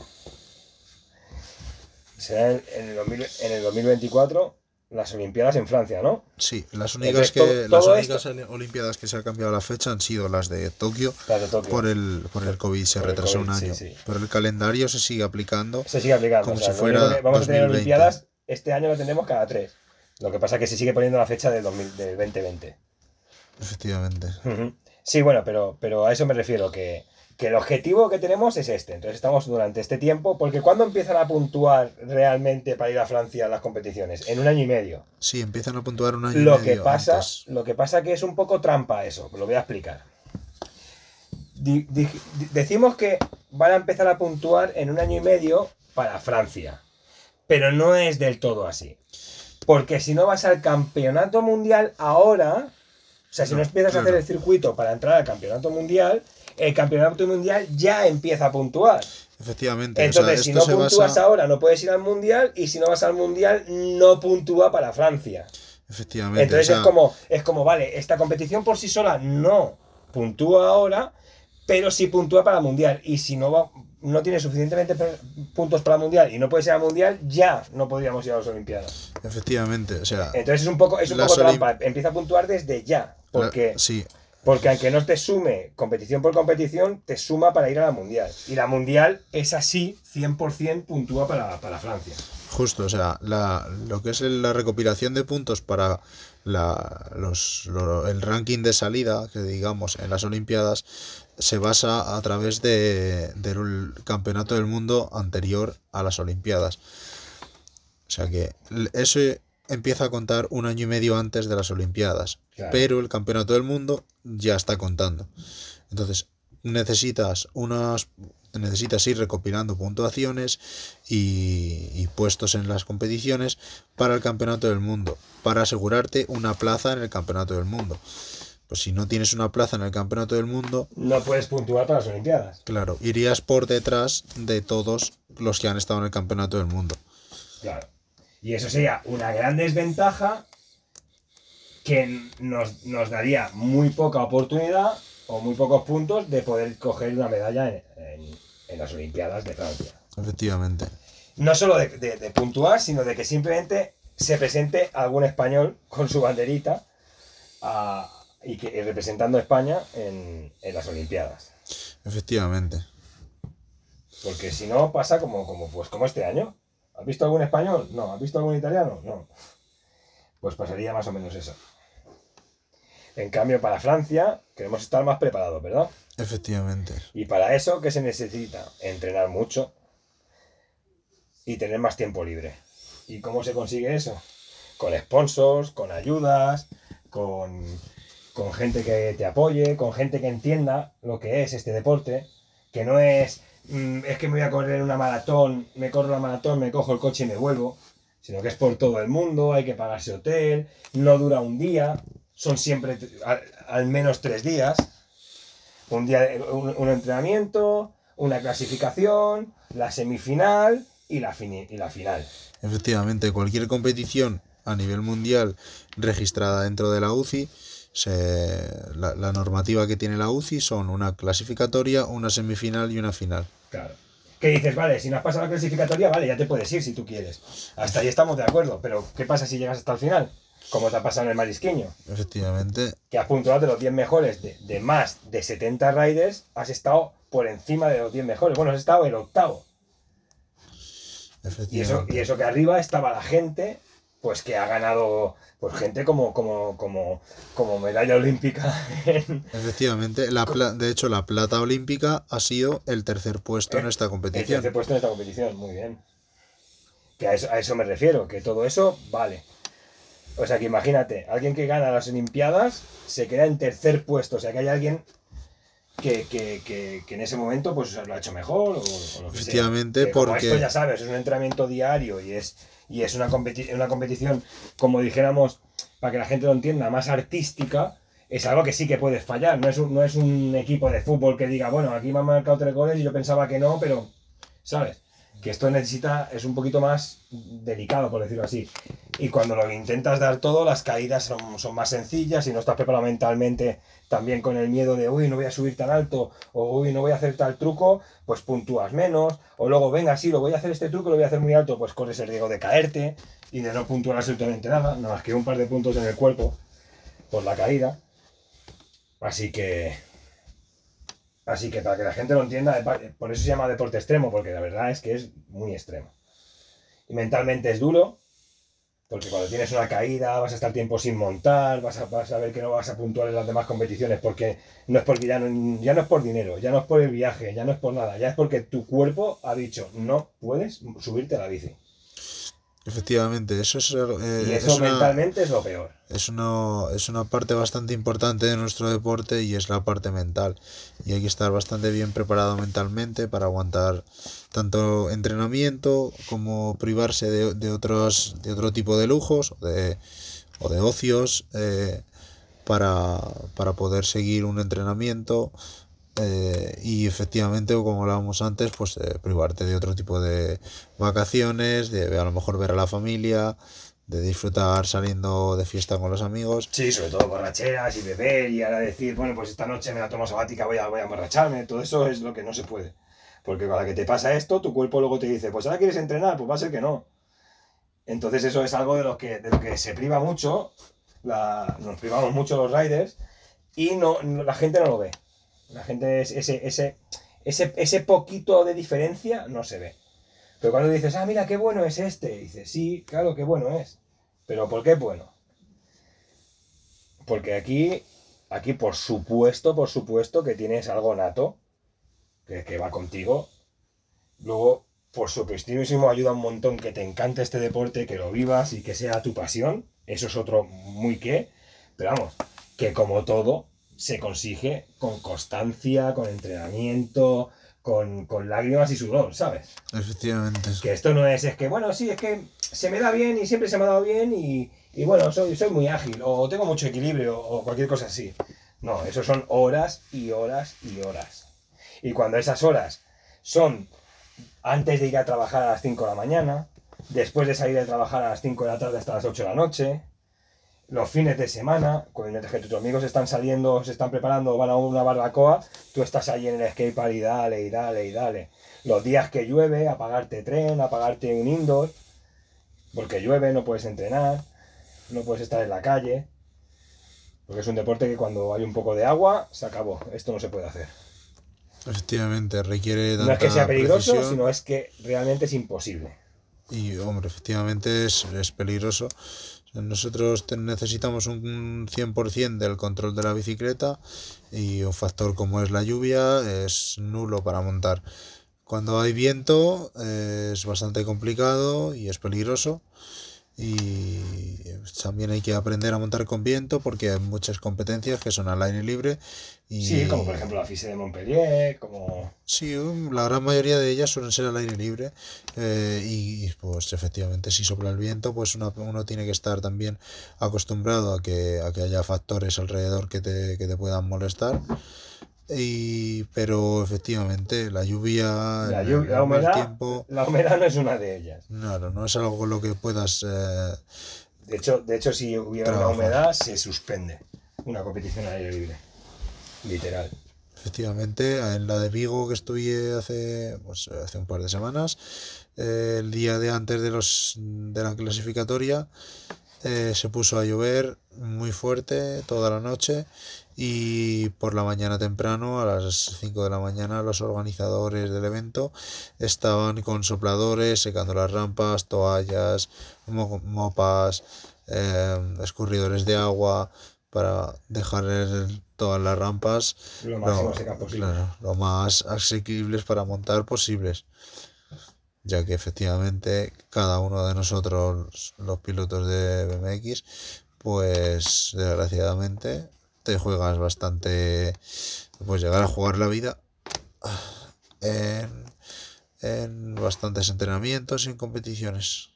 Será en, en el, 2000 en el 2024 las Olimpiadas en Francia, ¿no? Sí, las únicas Entonces, que las únicas olimpiadas que se ha cambiado la fecha han sido las de Tokio Las de Tokio. por el por el COVID se el retrasó un COVID, sí, año. sí. Pero el calendario se sigue aplicando. Se sigue aplicando. Como o sea, si fuera vamos a tener 2020. Olimpiadas, este año lo tendremos cada tres. Lo que pasa es que se sigue poniendo la fecha del, 2000 del 2020. Efectivamente. Ujú. Sí, bueno, pero, pero a eso me refiero, que, que el objetivo que tenemos es este. Entonces estamos durante este tiempo, porque ¿cuándo empiezan a puntuar realmente para ir a Francia a las competiciones? En un año y medio. Sí, empiezan a puntuar un año Lo y que medio pasa, antes. lo que pasa que es un poco trampa eso, lo voy a explicar. Di- di- di- decimos que van a empezar a puntuar en un año y medio para Francia, pero no es del todo así. Porque si no vas al campeonato mundial ahora, o sea, si no, No, empiezas a hacer el circuito para entrar al campeonato mundial, el campeonato mundial ya empieza a puntuar. Efectivamente. Entonces, o sea, si no puntúas basa- ahora, no puedes ir al mundial, y si no vas al mundial, no puntúa para Francia. Efectivamente. Entonces o sea, es como, es como, vale, esta competición por sí sola no. puntúa ahora, pero sí puntúa para Mundial. Y si no va, no tiene suficientemente puntos para Mundial y no puede ser al Mundial, ya no podríamos ir a las Olimpiadas. Efectivamente, o sea, Entonces es un poco, es un poco trampa. Empieza a puntuar desde ya. Porque, la- sí, porque aunque no te sume competición por competición, te suma para ir a la Mundial. Y la Mundial es así, 100% puntúa para, para Francia. Justo, o sea, la, lo que es la recopilación de puntos para la, los, lo- el ranking de salida, que digamos, en las Olimpiadas, se basa a través de, del campeonato del mundo anterior a las Olimpiadas. O sea que eso empieza a contar un año y medio antes de las Olimpiadas, Claro. pero el campeonato del mundo ya está contando. Entonces, necesitas unas necesitas ir recopilando puntuaciones y, y puestos en las competiciones para el campeonato del mundo, para asegurarte una plaza en el campeonato del mundo. Pues si no tienes una plaza en el campeonato del mundo, No puedes puntuar para las Olimpiadas. claro, irías por detrás de todos los que han estado en el campeonato del mundo. Claro. Y eso sería una gran desventaja que nos, nos daría muy poca oportunidad o muy pocos puntos de poder coger una medalla en, en- en las Olimpiadas de Francia. Efectivamente. No solo de, de- de puntuar, sino de que simplemente se presente algún español con su banderita a- y, que, y representando a España en, en las Olimpiadas. Efectivamente. Porque si no pasa como, como, pues, como este año. ¿Has visto algún español? No. ¿Has visto algún italiano? No. Pues pasaría más o menos eso. En cambio, para Francia queremos estar más preparados, ¿verdad? Efectivamente. Y para eso, ¿qué se necesita? Entrenar mucho y tener más tiempo libre. ¿Y cómo se consigue eso? Con sponsors, con ayudas, con, con gente que te apoye, con gente que entienda lo que es este deporte, que no es, mm, es que me voy a correr una maratón, me corro la maratón, me cojo el coche y me vuelvo, sino que es por todo el mundo, hay que pagarse hotel, no dura un día, son siempre al, menos tres días un día un, entrenamiento, una clasificación, la semifinal y la, y la final. Efectivamente, cualquier competición a nivel mundial registrada dentro de la UCI, se- la, la normativa que tiene la UCI son una clasificatoria, una semifinal y una final. Claro. ¿Qué dices? Vale, si no has pasado la clasificatoria, vale, ya te puedes ir si tú quieres. Hasta ahí estamos de acuerdo, pero ¿qué pasa si llegas hasta el final? Como te ha pasado en el Marisquiño, Efectivamente, que has puntuado de los 10 mejores de, de más de 70 riders, has estado por encima de los 10 mejores. Bueno, has estado el octavo. Y eso, efectivamente. y eso que arriba estaba la gente, pues que ha ganado, pues gente como, como, como, como medalla olímpica en, Efectivamente, la pla- de hecho la plata olímpica ha sido el tercer puesto en esta el competición. tercer puesto en esta competición. Muy bien. Que a eso, a eso me refiero, que todo eso vale. O sea que imagínate, alguien que gana las Olimpiadas se queda en tercer puesto. O sea que hay alguien que, que, que, que en ese momento pues lo ha hecho mejor o, o lo que sea. Efectivamente, como porque- esto ya sabes, es un entrenamiento diario y es, y es una, competi- una competición, como dijéramos, para que la gente lo entienda, más artística, es algo que sí que puedes fallar. No es un, no es un equipo de fútbol que diga, bueno, aquí me han marcado tres goles y yo pensaba que no, pero, ¿sabes? Que esto necesita, es un poquito más delicado, por decirlo así. Y cuando lo intentas dar todo, las caídas son, son más sencillas y no estás preparado mentalmente también con el miedo de, uy, no voy a subir tan alto, o uy, no voy a hacer tal truco, pues puntúas menos, o luego, venga, sí, lo voy a hacer este truco, lo voy a hacer muy alto, pues corres el riesgo de caerte y de no puntuar absolutamente nada, nada más que un par de puntos en el cuerpo por la caída. Así que, así que para que la gente lo entienda, por eso se llama deporte extremo, porque la verdad es que es muy extremo. Y mentalmente es duro, porque cuando tienes una caída vas a estar tiempo sin montar, vas a, vas ver que no vas a puntuar en las demás competiciones, porque no es porque ya no, ya no es por dinero, ya no es por el viaje, ya no es por nada, ya es porque tu cuerpo ha dicho no puedes subirte a la bici. Efectivamente, eso es, eh, Y es eso una- mentalmente es lo peor. Es una, es una parte bastante importante de nuestro deporte y es la parte mental. Y hay que estar bastante bien preparado mentalmente para aguantar tanto entrenamiento como privarse de, de otros, de otro tipo de lujos o de, o de ocios eh, para, para poder seguir un entrenamiento. Eh, y efectivamente, como hablábamos antes, pues eh, privarte de otro tipo de vacaciones, de a lo mejor ver a la familia, de disfrutar saliendo de fiesta con los amigos. Sí, sobre todo borracheras y beber y ahora decir, bueno, pues esta noche me la tomo sabática, voy a, voy a emborracharme. Todo eso es lo que no se puede. Porque cada que te pasa esto, tu cuerpo luego te dice, pues ahora quieres entrenar, pues va a ser que no. Entonces eso es algo de lo que, de lo que se priva mucho, la- nos privamos mucho los riders y no, la gente no lo ve. La gente, es, ese, ese, ese, ese poquito de diferencia no se ve. Pero cuando dices, ah, mira, qué bueno es este, dices, sí, claro, qué bueno es. Pero ¿por qué bueno? Porque aquí, aquí por supuesto, por supuesto que tienes algo nato, que, que va contigo. Luego, por supuestísimo, ayuda un montón que te encante este deporte, que lo vivas y que sea tu pasión. Eso es otro muy qué. Pero vamos, que como todo, se consigue con constancia, con entrenamiento, con, con lágrimas y sudor, ¿sabes? Efectivamente. Que esto no es, es que, bueno, sí, es que se me da bien y siempre se me ha dado bien y, y bueno, soy, soy muy ágil o tengo mucho equilibrio o cualquier cosa así. No, eso son horas y horas y horas. Y cuando esas horas son antes de ir a trabajar a las 5 de la mañana, después de salir de trabajar a las 5 de la tarde hasta las 8 de la noche, los fines de semana, mientras que tus amigos están saliendo, se están preparando, van a una barbacoa, tú estás ahí en el skatepark y dale, y dale, y dale. Los días que llueve, apagarte tren, apagarte un indoor, porque llueve, no puedes entrenar, no puedes estar en la calle, porque es un deporte que cuando hay un poco de agua, se acabó, esto no se puede hacer. Efectivamente, requiere No es que sea peligroso, precisión. sino es que realmente es imposible. Y, hombre, efectivamente es, es peligroso. Nosotros necesitamos un 100% del control de la bicicleta y un factor como es la lluvia es nulo para montar. Cuando hay viento eh, es bastante complicado y es peligroso. Y también hay que aprender a montar con viento porque hay muchas competencias que son al aire libre. Y, Sí, como por ejemplo la FISE de Montpellier, como... Sí, la gran mayoría de ellas suelen ser al aire libre eh, y pues efectivamente si sopla el viento pues una- uno tiene que estar también acostumbrado a que, a que haya factores alrededor que te, que te puedan molestar. Y, pero efectivamente la lluvia, La, lluvia, la el mal humedad, tiempo, la humedad no es una de ellas. claro, no es algo con lo que puedas... eh, De hecho, de hecho si hubiera una Trabajar. humedad, se suspende una competición al aire libre. Literal. Efectivamente, en la de Vigo que estuve hace, pues, hace un par de semanas, eh, el día de antes de, los, de la clasificatoria, eh, se puso a llover muy fuerte toda la noche y por la mañana temprano, a las 5 de la mañana, los organizadores del evento estaban con sopladores, secando las rampas, toallas, mo- mopas, eh, escurridores de agua para dejar el- todas las rampas Lo lo, claro, lo más asequibles para montar posibles. Ya que efectivamente cada uno de nosotros, los pilotos de BMX, pues desgraciadamente te juegas bastante, pues llegar a jugar la vida en, bastantes entrenamientos y en competiciones.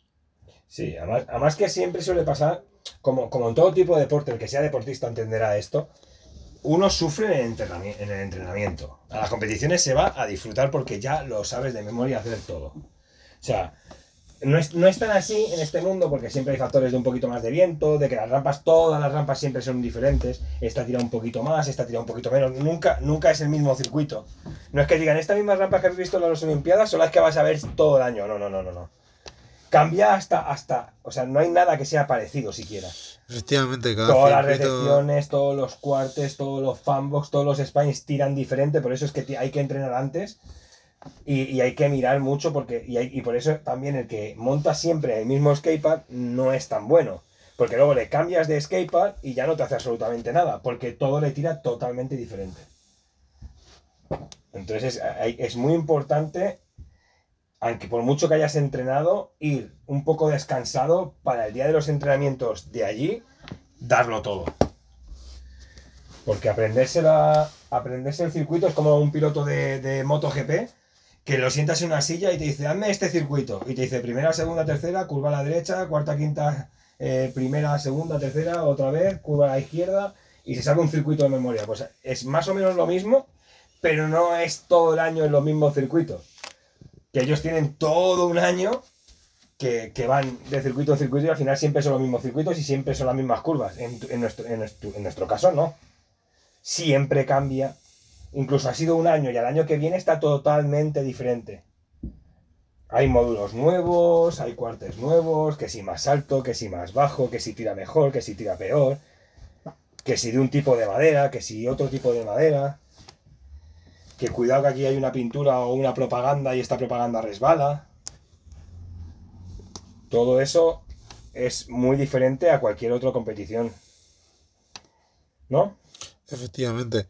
Sí, además, además que siempre suele pasar, como, como en todo tipo de deporte, el que sea deportista entenderá esto, uno sufre en en el entrenamiento. A las competiciones se va a disfrutar porque ya lo sabes de memoria hacer todo. O sea, no es, no es tan así en este mundo porque siempre hay factores de un poquito más de viento, de que las rampas, todas las rampas siempre son diferentes. Esta tira un poquito más, esta tira un poquito menos. Nunca, nunca es el mismo circuito. No es que digan, estas mismas rampas que habéis visto en las Olimpiadas son las que vas a ver todo el año. No, no, no, no, no. Cambia hasta, hasta, o sea, no hay nada que sea parecido siquiera. Efectivamente, cada Todas las recepciones, todos los cuartes, todos los fanbox, todos los spines tiran diferente, por eso es que hay que entrenar antes y, y hay que mirar mucho porque y, y por eso también el que monta siempre el mismo skatepark no es tan bueno. Porque luego le cambias de skatepark y ya no te hace absolutamente nada, porque todo le tira totalmente diferente. Entonces es, es muy importante, aunque por mucho que hayas entrenado, ir un poco descansado para el día de los entrenamientos de allí, darlo todo. Porque aprenderse, la, aprenderse el circuito es como un piloto de, de MotoGP que lo sientas en una silla y te dice, hazme este circuito. Y te dice primera, segunda, tercera, curva a la derecha, cuarta, quinta, eh, primera, segunda, tercera, otra vez, curva a la izquierda, y se saca un circuito de memoria. Pues es más o menos lo mismo, pero no es todo el año en los mismos circuitos. Que ellos tienen todo un año que, que van de circuito en circuito y al final siempre son los mismos circuitos y siempre son las mismas curvas. En, en nuestro, en, en nuestro caso, no. Siempre cambia. Incluso ha sido un año y al año que viene está totalmente diferente. Hay módulos nuevos, hay cuartes nuevos, que si más alto, que si más bajo, que si tira mejor, que si tira peor, que si de un tipo de madera, que si otro tipo de madera, que cuidado que aquí hay una pintura o una propaganda y esta propaganda resbala. Todo eso es muy diferente a cualquier otra competición. ¿No? Efectivamente,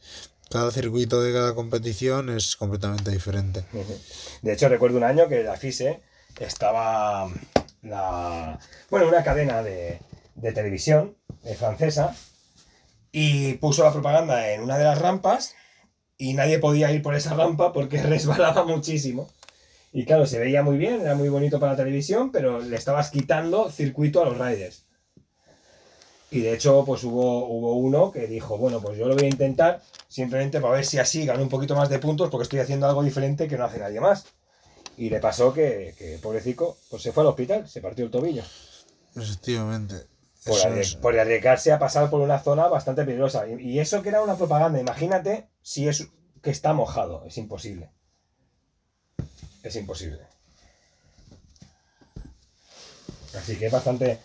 cada circuito de cada competición es completamente diferente. De hecho, recuerdo un año que la FISE estaba la, bueno, una cadena de, de televisión eh, francesa y puso la propaganda en una de las rampas y nadie podía ir por esa rampa porque resbalaba muchísimo. Y claro, se veía muy bien, era muy bonito para la televisión, pero le estabas quitando circuito a los riders. Y de hecho, pues hubo, hubo uno que dijo, bueno, pues yo lo voy a intentar simplemente para ver si así gano un poquito más de puntos porque estoy haciendo algo diferente que no hace nadie más. Y le pasó que, que pobrecico, pues se fue al hospital, se partió el tobillo. Efectivamente. Es- por arriesgarse a pasar por una zona bastante peligrosa. Y, y eso que era una propaganda, imagínate si es que está mojado, es imposible. Es imposible. Así que es bastante,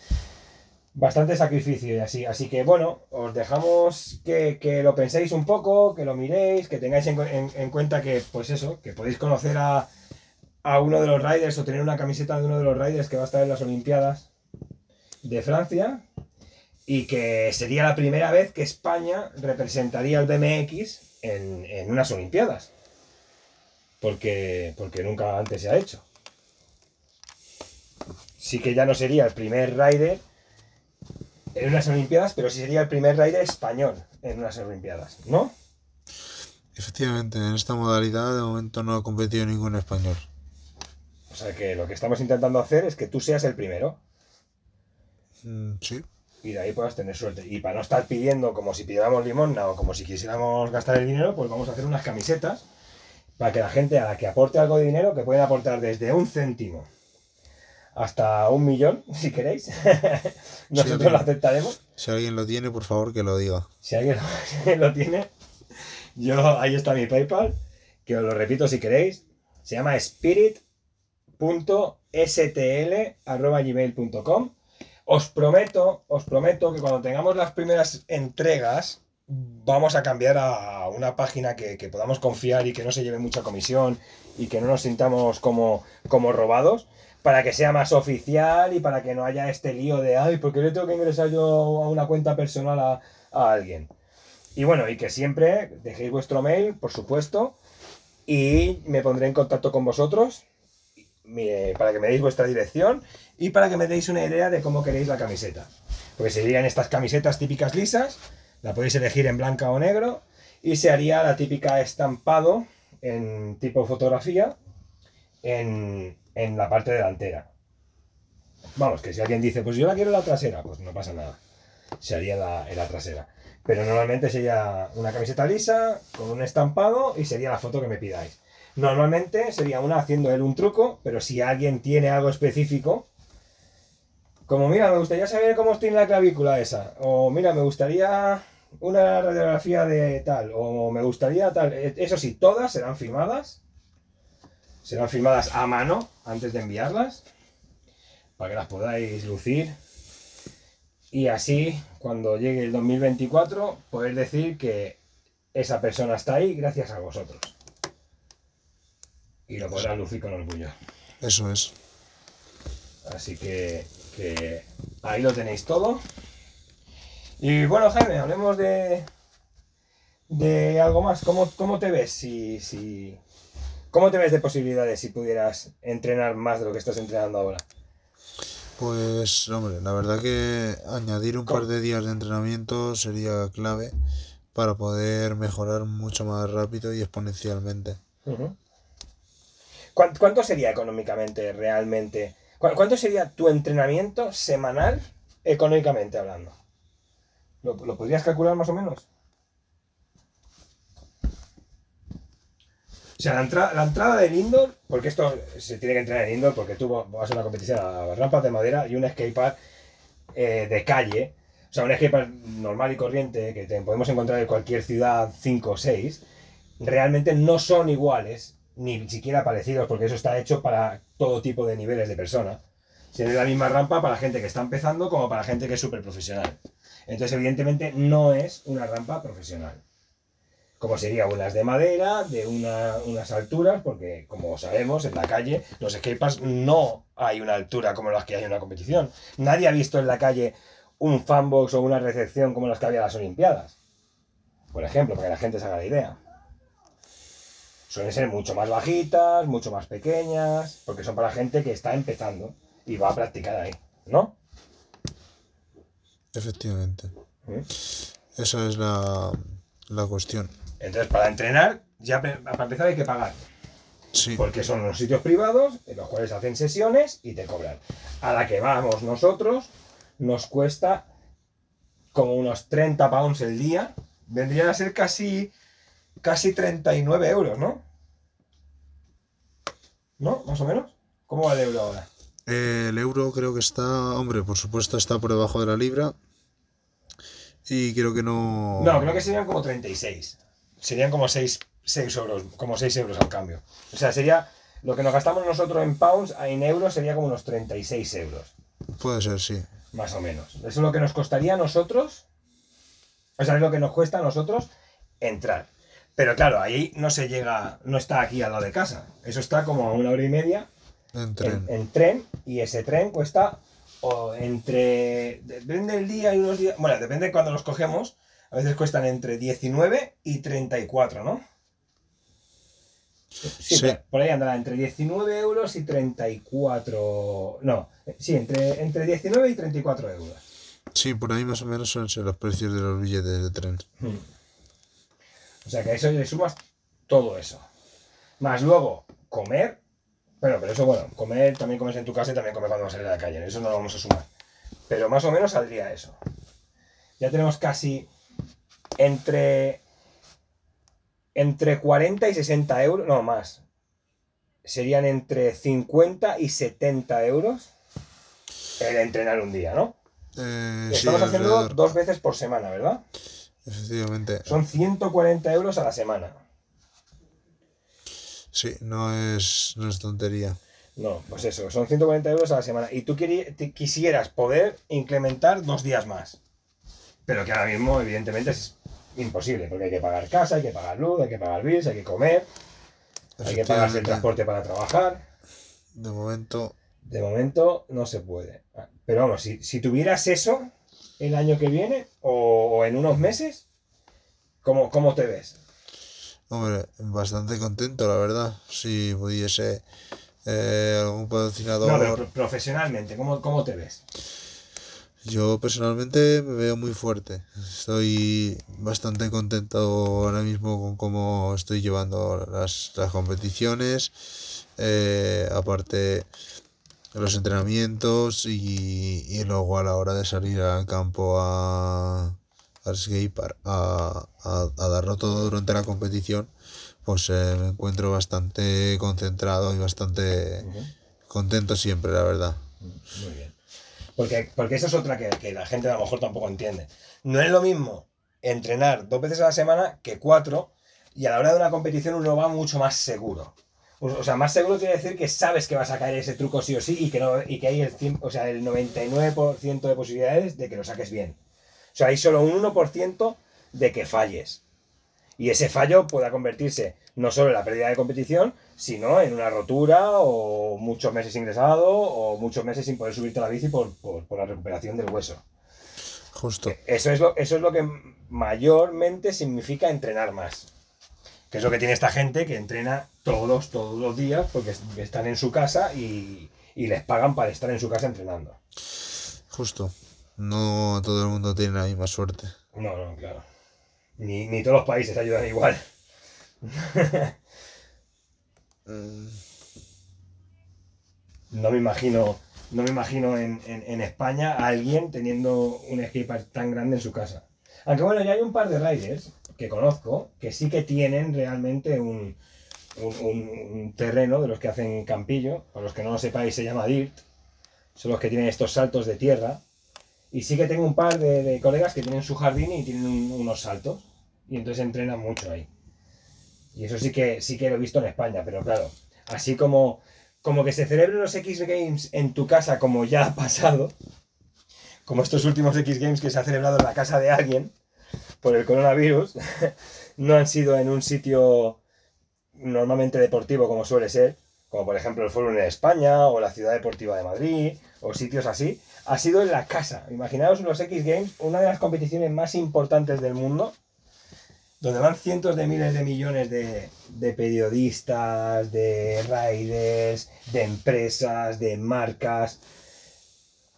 bastante sacrificio y así. Así que bueno, os dejamos que, que lo penséis un poco, que lo miréis, que tengáis en, en- en cuenta que, pues eso, que podéis conocer a, a uno de los riders o tener una camiseta de uno de los riders que va a estar en las Olimpiadas de Francia y que sería la primera vez que España representaría el BMX en, en unas Olimpiadas. Porque, porque nunca antes se ha hecho. Sí que ya no sería el primer rider en unas Olimpiadas, pero sí sería el primer rider español en unas Olimpiadas, ¿no? Efectivamente, en esta modalidad de momento no ha competido ningún español. O sea que lo que estamos intentando hacer es que tú seas el primero. Mm, Sí, y de ahí puedas tener suerte. Y para no estar pidiendo como si pidiéramos limosna o como si quisiéramos gastar el dinero, pues vamos a hacer unas camisetas para que la gente a la que aporte algo de dinero, que pueden aportar desde un céntimo hasta un millón, si queréis, nosotros lo aceptaremos. si alguien lo tiene, por favor que lo diga. Si alguien si alguien lo tiene, yo ahí está mi PayPal, que os lo repito si queréis. Se llama spirit.stl.gmail.com. Os prometo, os prometo que cuando tengamos las primeras entregas, vamos a cambiar a una página que, que podamos confiar y que no se lleve mucha comisión y que no nos sintamos como, como robados, para que sea más oficial y para que no haya este lío de, ay, ¿por qué le tengo que ingresar yo a una cuenta personal a, a alguien? Y bueno, y que siempre dejéis vuestro mail, por supuesto, y me pondré en contacto con vosotros para que me deis vuestra dirección y para que me deis una idea de cómo queréis la camiseta. Porque serían estas camisetas típicas lisas, la podéis elegir en blanca o negro, y se haría la típica estampado en tipo fotografía en, en la parte delantera. Vamos, que si alguien dice, pues yo la quiero en la trasera, pues no pasa nada. Se haría en la, en la trasera. Pero normalmente sería una camiseta lisa con un estampado y sería la foto que me pidáis. Normalmente sería una haciendo él un truco, pero si alguien tiene algo específico, como mira, me gustaría saber cómo tiene la clavícula esa, o mira, me gustaría una radiografía de tal, o me gustaría tal, eh, eso sí, todas serán firmadas, serán firmadas a mano antes de enviarlas, para que las podáis lucir, y así, cuando llegue el 2024, poder decir que esa persona está ahí gracias a vosotros. Y lo podrás lucir con orgullo. Eso es. Así que, que ahí lo tenéis todo. Y bueno, Jaime, hablemos de, de algo más. ¿Cómo, cómo te ves si, si, ¿Cómo te ves de posibilidades si pudieras entrenar más de lo que estás entrenando ahora? Pues, hombre, la verdad que añadir un par de días de entrenamiento sería clave para poder mejorar mucho más rápido y exponencialmente. Ujú. ¿Cuán- ¿Cuánto sería económicamente realmente? ¿Cu- ¿Cuánto sería tu entrenamiento semanal económicamente hablando? ¿Lo, lo podrías calcular más o menos? O sea, la, entra- la entrada del indoor, porque esto se tiene que entrenar en indoor, porque tú vas a una competición a rampas de madera y un skatepark eh, de calle, o sea, un skatepark normal y corriente que podemos encontrar en cualquier ciudad 5 o 6, realmente no son iguales, ni siquiera parecidos, porque eso está hecho para todo tipo de niveles de persona. Tiene la misma rampa para gente que está empezando como para gente que es súper profesional. Entonces, evidentemente, no es una rampa profesional como sería unas de madera, de una- unas alturas, porque como sabemos, en la calle, los skateparks no hay una altura como las que hay en una competición. Nadie ha visto en la calle un fanbox o una recepción como las que había en las Olimpiadas. Por ejemplo, para que la gente se haga la idea. Suelen ser mucho más bajitas, mucho más pequeñas, porque son para gente que está empezando y va a practicar ahí, ¿no? Efectivamente. ¿Mm? Esa es la, la cuestión. Entonces, para entrenar, ya para empezar hay que pagar. Sí. Porque son unos sitios privados en los cuales hacen sesiones y te cobran. A la que vamos nosotros nos cuesta como unos 30 pounds el día. Vendrían a ser casi, casi 39 euros, ¿no? ¿No? ¿Más o menos? ¿Cómo va el euro ahora? El euro creo que está, hombre, por supuesto está por debajo de la libra. Y creo que no... No, creo que serían como 36. Serían como 6, 6 euros, como 6 euros al cambio. O sea, sería lo que nos gastamos nosotros en pounds, en euros sería como unos 36 euros. Puede ser, sí. Más o menos. Eso es lo que nos costaría a nosotros. O sea, es lo que nos cuesta a nosotros entrar. Pero claro, ahí no se llega, no está aquí al lado de casa. Eso está como a una hora y media En tren. en, en tren y ese tren cuesta o entre. Depende del día y unos días. Bueno, depende de cuando los cogemos. A veces cuestan entre 19 y 34, ¿no? Sí, Sí. Por, ahí andará entre 19 euros y 34. No, sí, entre, entre 19 y 34 euros. Sí, por ahí más o menos ser los precios de los billetes de tren. Hmm. O sea que a eso le sumas todo eso. Más luego, comer. Bueno, pero eso bueno, comer también comes en tu casa y también comes cuando vas a salir a la calle. Eso no lo vamos a sumar. Pero más o menos saldría eso. Ya tenemos casi entre. Entre 40 y 60 euros. No, más. Serían entre 50 y 70 euros el entrenar un día, ¿no? Eh, sí, Estamos haciendo alrededor. dos veces por semana, ¿verdad? Efectivamente. Son 140 euros a la semana. Sí, no es, no es tontería. No, pues eso, son 140 euros a la semana. Y tú quisieras poder incrementar dos días más. Pero que ahora mismo, evidentemente, es imposible, porque hay que pagar casa, hay que pagar luz, hay que pagar bills, hay que comer, hay que pagar el transporte para trabajar. De momento, De momento no se puede. Pero vamos, si, si tuvieras eso el año que viene o, o en unos meses, ¿cómo, cómo te ves? hombre, bastante contento, la verdad. Si pudiese eh, algún patrocinador. No, pero pro- profesionalmente, ¿cómo, ¿cómo te ves? Yo personalmente me veo muy fuerte. Estoy bastante contento ahora mismo con cómo estoy llevando las, las competiciones. eh, aparte los entrenamientos y, y luego a la hora de salir al campo a, a, a, a darlo todo durante la competición, pues eh, me encuentro bastante concentrado y bastante contento siempre, la verdad. Muy bien. Porque, porque eso es otra que, que la gente a lo mejor tampoco entiende. No es lo mismo entrenar dos veces a la semana que cuatro, y a la hora de una competición uno va mucho más seguro. O sea, más seguro quiere decir que sabes que vas a caer ese truco sí o sí y que, no, y que hay el, 100 o sea, el 99% de posibilidades de que lo saques bien. O sea, hay solo un 1% de que falles. Y ese fallo pueda convertirse no solo en la pérdida de competición, sino en una rotura o muchos meses ingresado o muchos meses sin poder subirte a la bici por, por- por la recuperación del hueso. Justo. Eso es, lo, eso es lo que mayormente significa entrenar más. Que es lo que tiene esta gente que entrena todos, todos los días porque es- están en su casa y, y les pagan para estar en su casa entrenando. Justo. No todo el mundo tiene la misma suerte. No, no, claro. Ni, ni todos los países ayudan igual. No me imagino, no me imagino en, en- en España a alguien teniendo un skatepark tan grande en su casa. Aunque bueno, ya hay un par de riders que conozco que sí que tienen realmente un, un, un- un terreno de los que hacen campillo, para los que no lo sepáis se llama dirt, son los que tienen estos saltos de tierra. Y sí que tengo un par de, de colegas que tienen su jardín y tienen un- unos saltos. Y entonces entrenan mucho ahí. Y eso sí que, sí que lo he visto en España, pero claro, así como, como que se celebren los X Games en tu casa, como ya ha pasado, como estos últimos X Games que se ha celebrado en la casa de alguien por el coronavirus, no han sido en un sitio normalmente deportivo como suele ser, como por ejemplo el Fórum en España o la Ciudad Deportiva de Madrid o sitios así, ha sido en la casa. Imaginaos los X Games, una de las competiciones más importantes del mundo, donde van cientos de miles de millones de, de periodistas, de riders, de empresas, de marcas.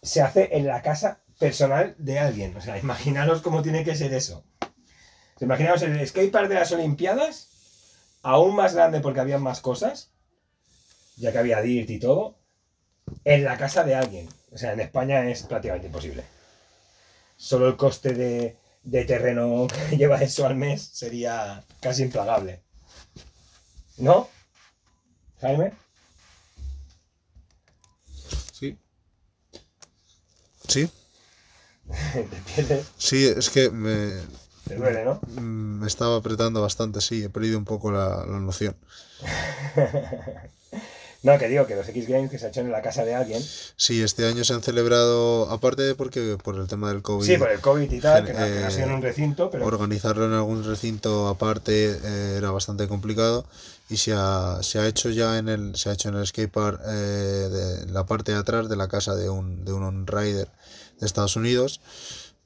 Se hace en la casa personal de alguien. O sea, imaginaros cómo tiene que ser eso. Imaginaos el skatepark de las Olimpiadas, aún más grande porque había más cosas, ya que había dirt y todo, en la casa de alguien. O sea, en España es prácticamente imposible. Solo el coste de, de terreno que lleva eso al mes sería casi impagable. ¿No? Jaime. Sí. Sí. Te pierdes, Sí, es que me, te duele, ¿no? me estaba apretando bastante, sí, he perdido un poco la, la noción. No, que digo que los X Games que se ha hecho en la casa de alguien. Sí, este año se han celebrado, aparte de porque por el tema del COVID, Sí, por el COVID y tal, que no, que no ha Eh, sido en un recinto, pero organizarlo en algún recinto aparte eh, era bastante complicado y se ha, se ha hecho ya en el se ha hecho en el skatepark eh, de la parte de atrás de la casa de un de un rider de Estados Unidos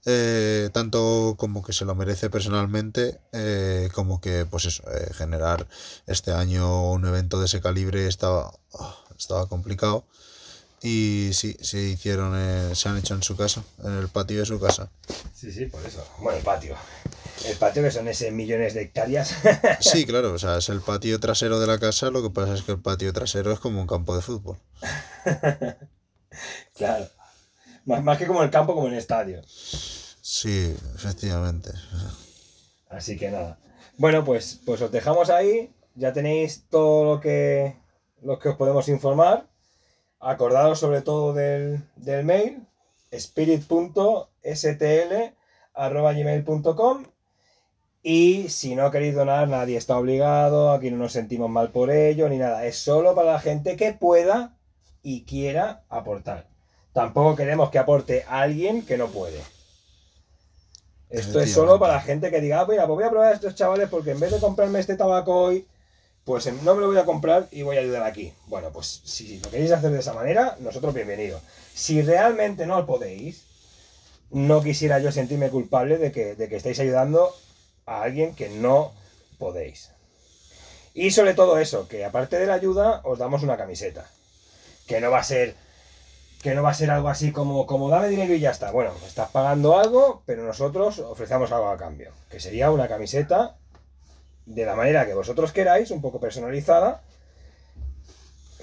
eh, tanto como que se lo merece personalmente eh, como que pues eso eh, generar este año un evento de ese calibre estaba ah, estaba complicado y sí se hicieron eh, se han hecho en su casa en el patio de su casa Sí, sí, por eso. Bueno, el patio. El patio que son ese millones de hectáreas. Sí, claro, o sea, es el patio trasero de la casa, lo que pasa es que el patio trasero es como un campo de fútbol. claro. Más, más que como el campo, como el estadio. Sí, efectivamente. Así que nada. Bueno, pues, pues os dejamos ahí. Ya tenéis todo lo que, lo que os podemos informar. Acordaros sobre todo del, del mail spirit.stl.gmail.com y si no queréis donar, nadie está obligado, aquí no nos sentimos mal por ello, ni nada. Es solo para la gente que pueda y quiera aportar. Tampoco queremos que aporte alguien que no puede. Esto es solo para la gente que diga, ah, mira, pues voy a probar a estos chavales porque en vez de comprarme este tabaco hoy, pues no me lo voy a comprar y voy a ayudar aquí. Bueno, pues si lo queréis hacer de esa manera, nosotros bienvenidos. Si realmente no podéis, no quisiera yo sentirme culpable de que, de que estáis ayudando a alguien que no podéis. Y sobre todo eso, que aparte de la ayuda, os damos una camiseta. Que no va a ser. Que no va a ser algo así como, como dame dinero y ya está. Bueno, estás pagando algo, pero nosotros ofrecemos algo a cambio. Que sería una camiseta de la manera que vosotros queráis, un poco personalizada,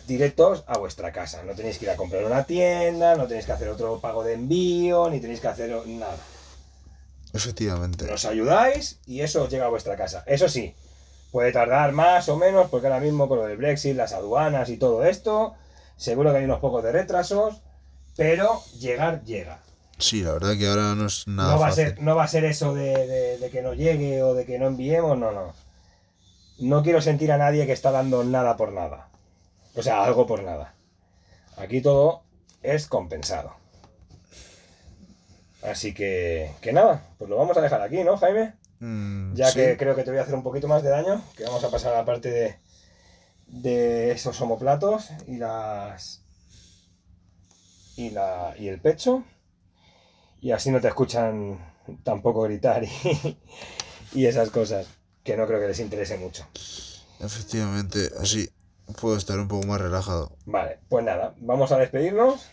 directos a vuestra casa. No tenéis que ir a comprar una tienda, no tenéis que hacer otro pago de envío, ni tenéis que hacer nada. Efectivamente. Nos ayudáis y eso os llega a vuestra casa. Eso sí, puede tardar más o menos, porque ahora mismo con lo del Brexit, las aduanas y todo esto, seguro que hay unos pocos de retrasos, pero llegar llega. Sí, la verdad que ahora no es nada No va, a ser, no va a ser eso de, de- de que no llegue o de que no enviemos, no, no. No quiero sentir a nadie que está dando nada por nada. O sea, algo por nada. Aquí todo es compensado. Así que, que nada, pues lo vamos a dejar aquí, ¿no, Jaime? Mm, Ya sí. que creo que te voy a hacer un poquito más de daño, que vamos a pasar a la parte de, de esos homoplatos y las y la y el pecho y así no te escuchan tampoco gritar y, y esas cosas que no creo que les interese mucho. Efectivamente, así puedo estar un poco más relajado. Vale, pues nada, vamos a despedirnos.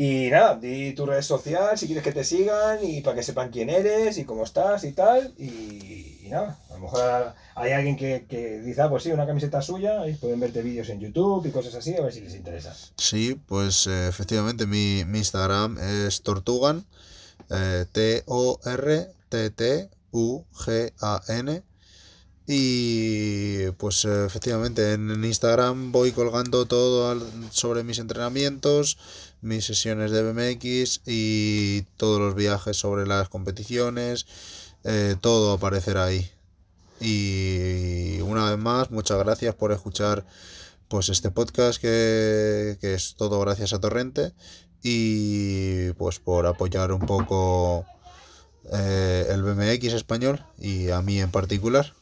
Y nada, di tu red social si quieres que te sigan y para que sepan quién eres y cómo estás y tal. Y, nada, a lo mejor hay alguien que, que dice, ah, pues sí, una camiseta suya y pueden verte vídeos en YouTube y cosas así, a ver si les interesa. Sí, pues eh, efectivamente mi, mi Instagram es Tortugan, eh, T-O-R-T-T-U-G-A-N. Y pues eh, efectivamente en Instagram voy colgando todo sobre mis entrenamientos, mis sesiones de BMX y todos los viajes sobre las competiciones, eh, todo aparecerá ahí. Y una vez más, muchas gracias por escuchar pues este podcast que, que es todo gracias a Torrente y pues por apoyar un poco eh, el BMX español y a mí en particular.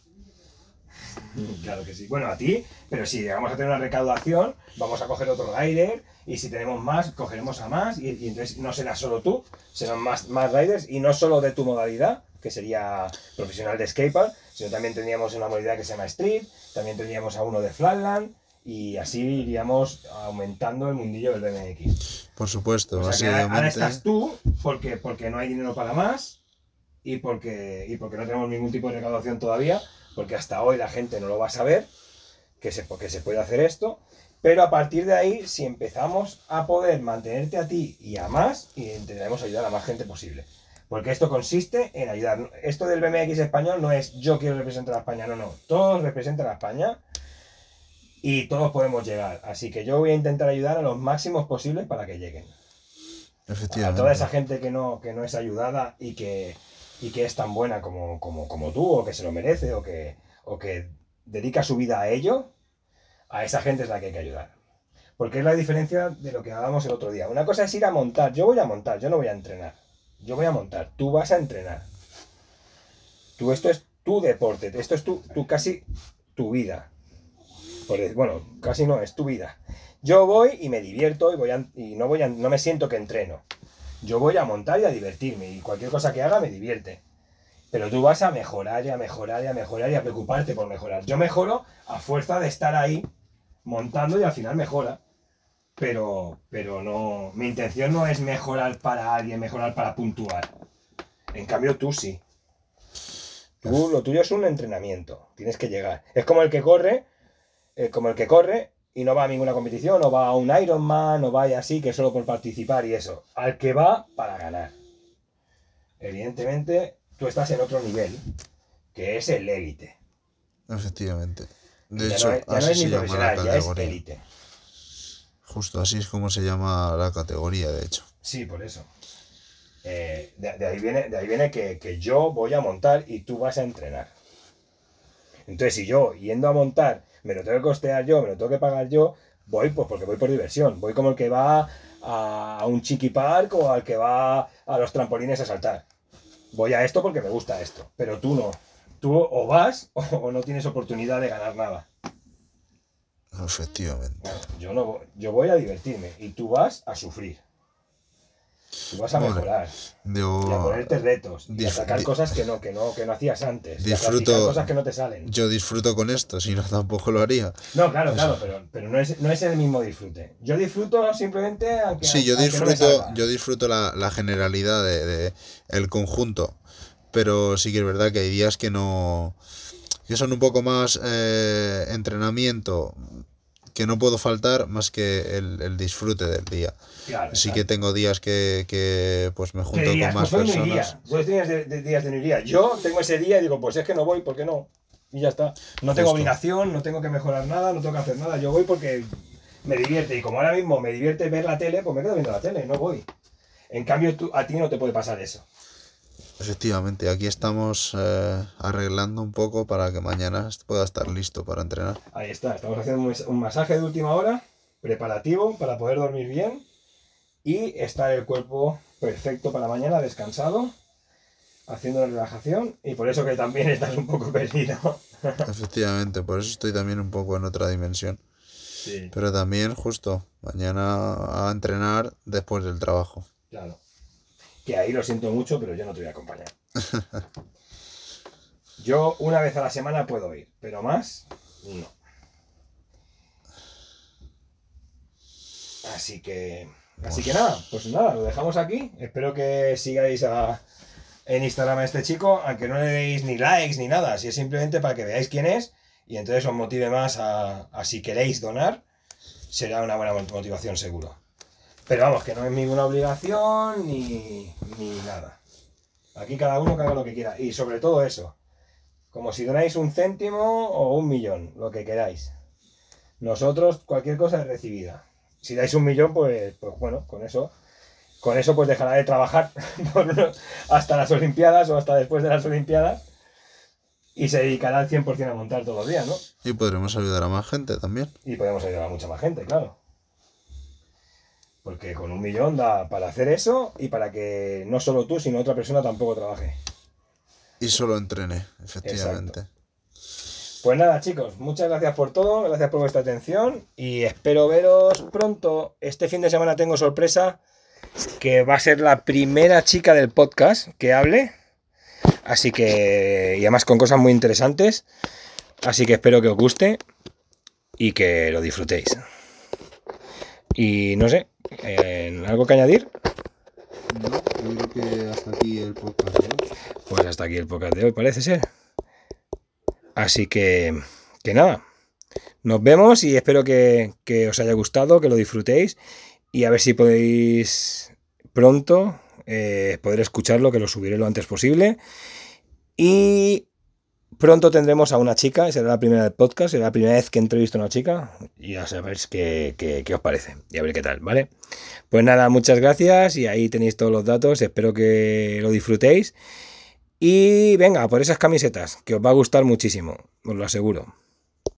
Claro que sí. Bueno, a ti, pero si vamos a tener una recaudación, vamos a coger otro rider y si tenemos más, cogeremos a más y, y entonces no será solo tú, serán más, más riders y no solo de tu modalidad, que sería profesional de skatepark, sino también tendríamos una modalidad que se llama street, también tendríamos a uno de flatland y así iríamos aumentando el mundillo del BMX. Por supuesto, O sea ahora estás tú porque, porque no hay dinero para más y porque, y porque no tenemos ningún tipo de recaudación todavía, porque hasta hoy la gente no lo va a saber que se, que se puede hacer esto. Pero a partir de ahí, si empezamos a poder mantenerte a ti y a más, intentaremos ayudar a más gente posible. Porque esto consiste en ayudar. Esto del BMX español no es yo quiero representar a España, no, no. Todos representan a España y todos podemos llegar. Así que yo voy a intentar ayudar a los máximos posibles para que lleguen a toda esa gente que no, que no es ayudada y que, y que es tan buena como, como, como tú, o que se lo merece, o que, o que dedica su vida a ello, a esa gente es la que hay que ayudar. Porque es la diferencia de lo que hablábamos el otro día. Una cosa es ir a montar, yo voy a montar, yo no voy a entrenar. Yo voy a montar, tú vas a entrenar. Tú, esto es tu deporte, esto es tu, tu casi tu vida. Bueno, casi no, es tu vida. Yo voy y me divierto y, voy y no, voy no me siento que entreno. Yo voy a montar y a divertirme y cualquier cosa que haga me divierte. Pero tú vas a mejorar y a mejorar y a mejorar y a preocuparte por mejorar. Yo mejoro a fuerza de estar ahí montando y al final mejora. Pero, pero no, mi intención no es mejorar para alguien, mejorar para puntuar. En cambio tú sí. Tú, lo tuyo es un entrenamiento, tienes que llegar. Es como el que corre, eh, como el que corre y no va a ninguna competición, o va a un Ironman, o vaya así, que solo por participar y eso. Al que va para ganar. Evidentemente, tú estás en otro nivel, que es el élite. Efectivamente. De Ya hecho, no es, ya no así es se ni llama la ya es categoría. élite. Justo así es como se llama la categoría, de hecho. Sí, por eso. Eh, de, de ahí viene, de ahí viene que, que yo voy a montar y tú vas a entrenar. Entonces, si yo, yendo a montar, me lo tengo que costear yo, me lo tengo que pagar yo, voy pues porque voy por diversión. Voy como el que va a, un chiqui park o al que va a los trampolines a saltar. Voy a esto porque me gusta esto. Pero tú no. Tú o vas o, no tienes oportunidad de ganar nada. Efectivamente. Yo no voy- yo voy a divertirme y tú vas a sufrir. Tú vas a Bueno, mejorar. Y a ponerte retos. Y a sacar cosas que no, que no, que no hacías antes. a Disfruto- cosas que no te salen. yo disfruto con esto, si no tampoco lo haría. No, claro, claro, pero, pero no, es, no es el mismo disfrute. Yo disfruto simplemente aunque, Sí, yo no disfruto, yo disfruto la, la generalidad de, de el conjunto. Pero sí que es verdad que hay días que no. que son un poco más eh, entrenamiento. Que no puedo faltar más que el, el disfrute del día. Claro, Sí claro. que tengo días que, que pues me ¿Qué junto con más Pues no personas. iría. Pues tienes de- de- días de no iría. Yo tengo ese día y digo, pues es que no voy, ¿por qué no? Y ya está. No tengo Justo. obligación, no tengo que mejorar nada, no tengo que hacer nada. Yo voy porque me divierte. Y como ahora mismo me divierte ver la tele, pues me quedo viendo la tele, no voy. En cambio, tú, a ti no te puede pasar eso. Efectivamente, aquí estamos eh, arreglando un poco para que mañana pueda estar listo para entrenar. Ahí está, estamos haciendo un mas- un masaje de última hora, preparativo para poder dormir bien y estar el cuerpo perfecto para mañana, descansado, haciendo la relajación y por eso que también estás un poco perdido. Efectivamente, por eso estoy también un poco en otra dimensión. Sí, Pero también justo mañana a entrenar después del trabajo. claro. Que ahí lo siento mucho, pero yo no te voy a acompañar. Yo una vez a la semana puedo ir, pero más, no. Así que, así que nada, pues nada, lo dejamos aquí. Espero que sigáis a- en Instagram a este chico, aunque no le deis ni likes ni nada, si es simplemente para que veáis quién es y entonces os motive más a, a si queréis donar, será una buena motivación seguro. Pero vamos, que no es ninguna obligación ni, ni nada. Aquí cada uno que haga lo que quiera. Y sobre todo eso, Como si donáis un céntimo o un millón, lo que queráis. Nosotros, cualquier cosa es recibida. Si dais un millón, pues, pues bueno, con eso. Con eso pues dejará de trabajar hasta las Olimpiadas o hasta después de las Olimpiadas. Y se dedicará al 100% a montar todos los días, ¿no? Y podremos ayudar a más gente también. Y podemos ayudar a mucha más gente, claro. Porque con un millón da para hacer eso y para que no solo tú, sino otra persona tampoco trabaje. Y solo entrene, efectivamente. Pues nada, chicos, muchas gracias por todo, gracias por vuestra atención y espero veros pronto. Este fin de semana tengo sorpresa que va a ser la primera chica del podcast que hable. Así que, y además con cosas muy interesantes. Así que espero que os guste y que lo disfrutéis. Y no sé, eh, ¿algo que añadir? No, yo creo que hasta aquí el podcast de hoy. Pues hasta aquí el podcast de hoy, parece ser. Así que, que nada, nos vemos y espero que, que os haya gustado, que lo disfrutéis y a ver si podéis pronto eh, poder escucharlo, que lo subiré lo antes posible. Y pronto tendremos a una chica, será la primera del podcast, será la primera vez que entrevisto a una chica y ya sabéis qué, qué- qué os parece y a ver qué tal, ¿vale? Pues nada, muchas gracias y ahí tenéis todos los datos, espero que lo disfrutéis. Y venga, por esas camisetas, que os va a gustar muchísimo, os lo aseguro.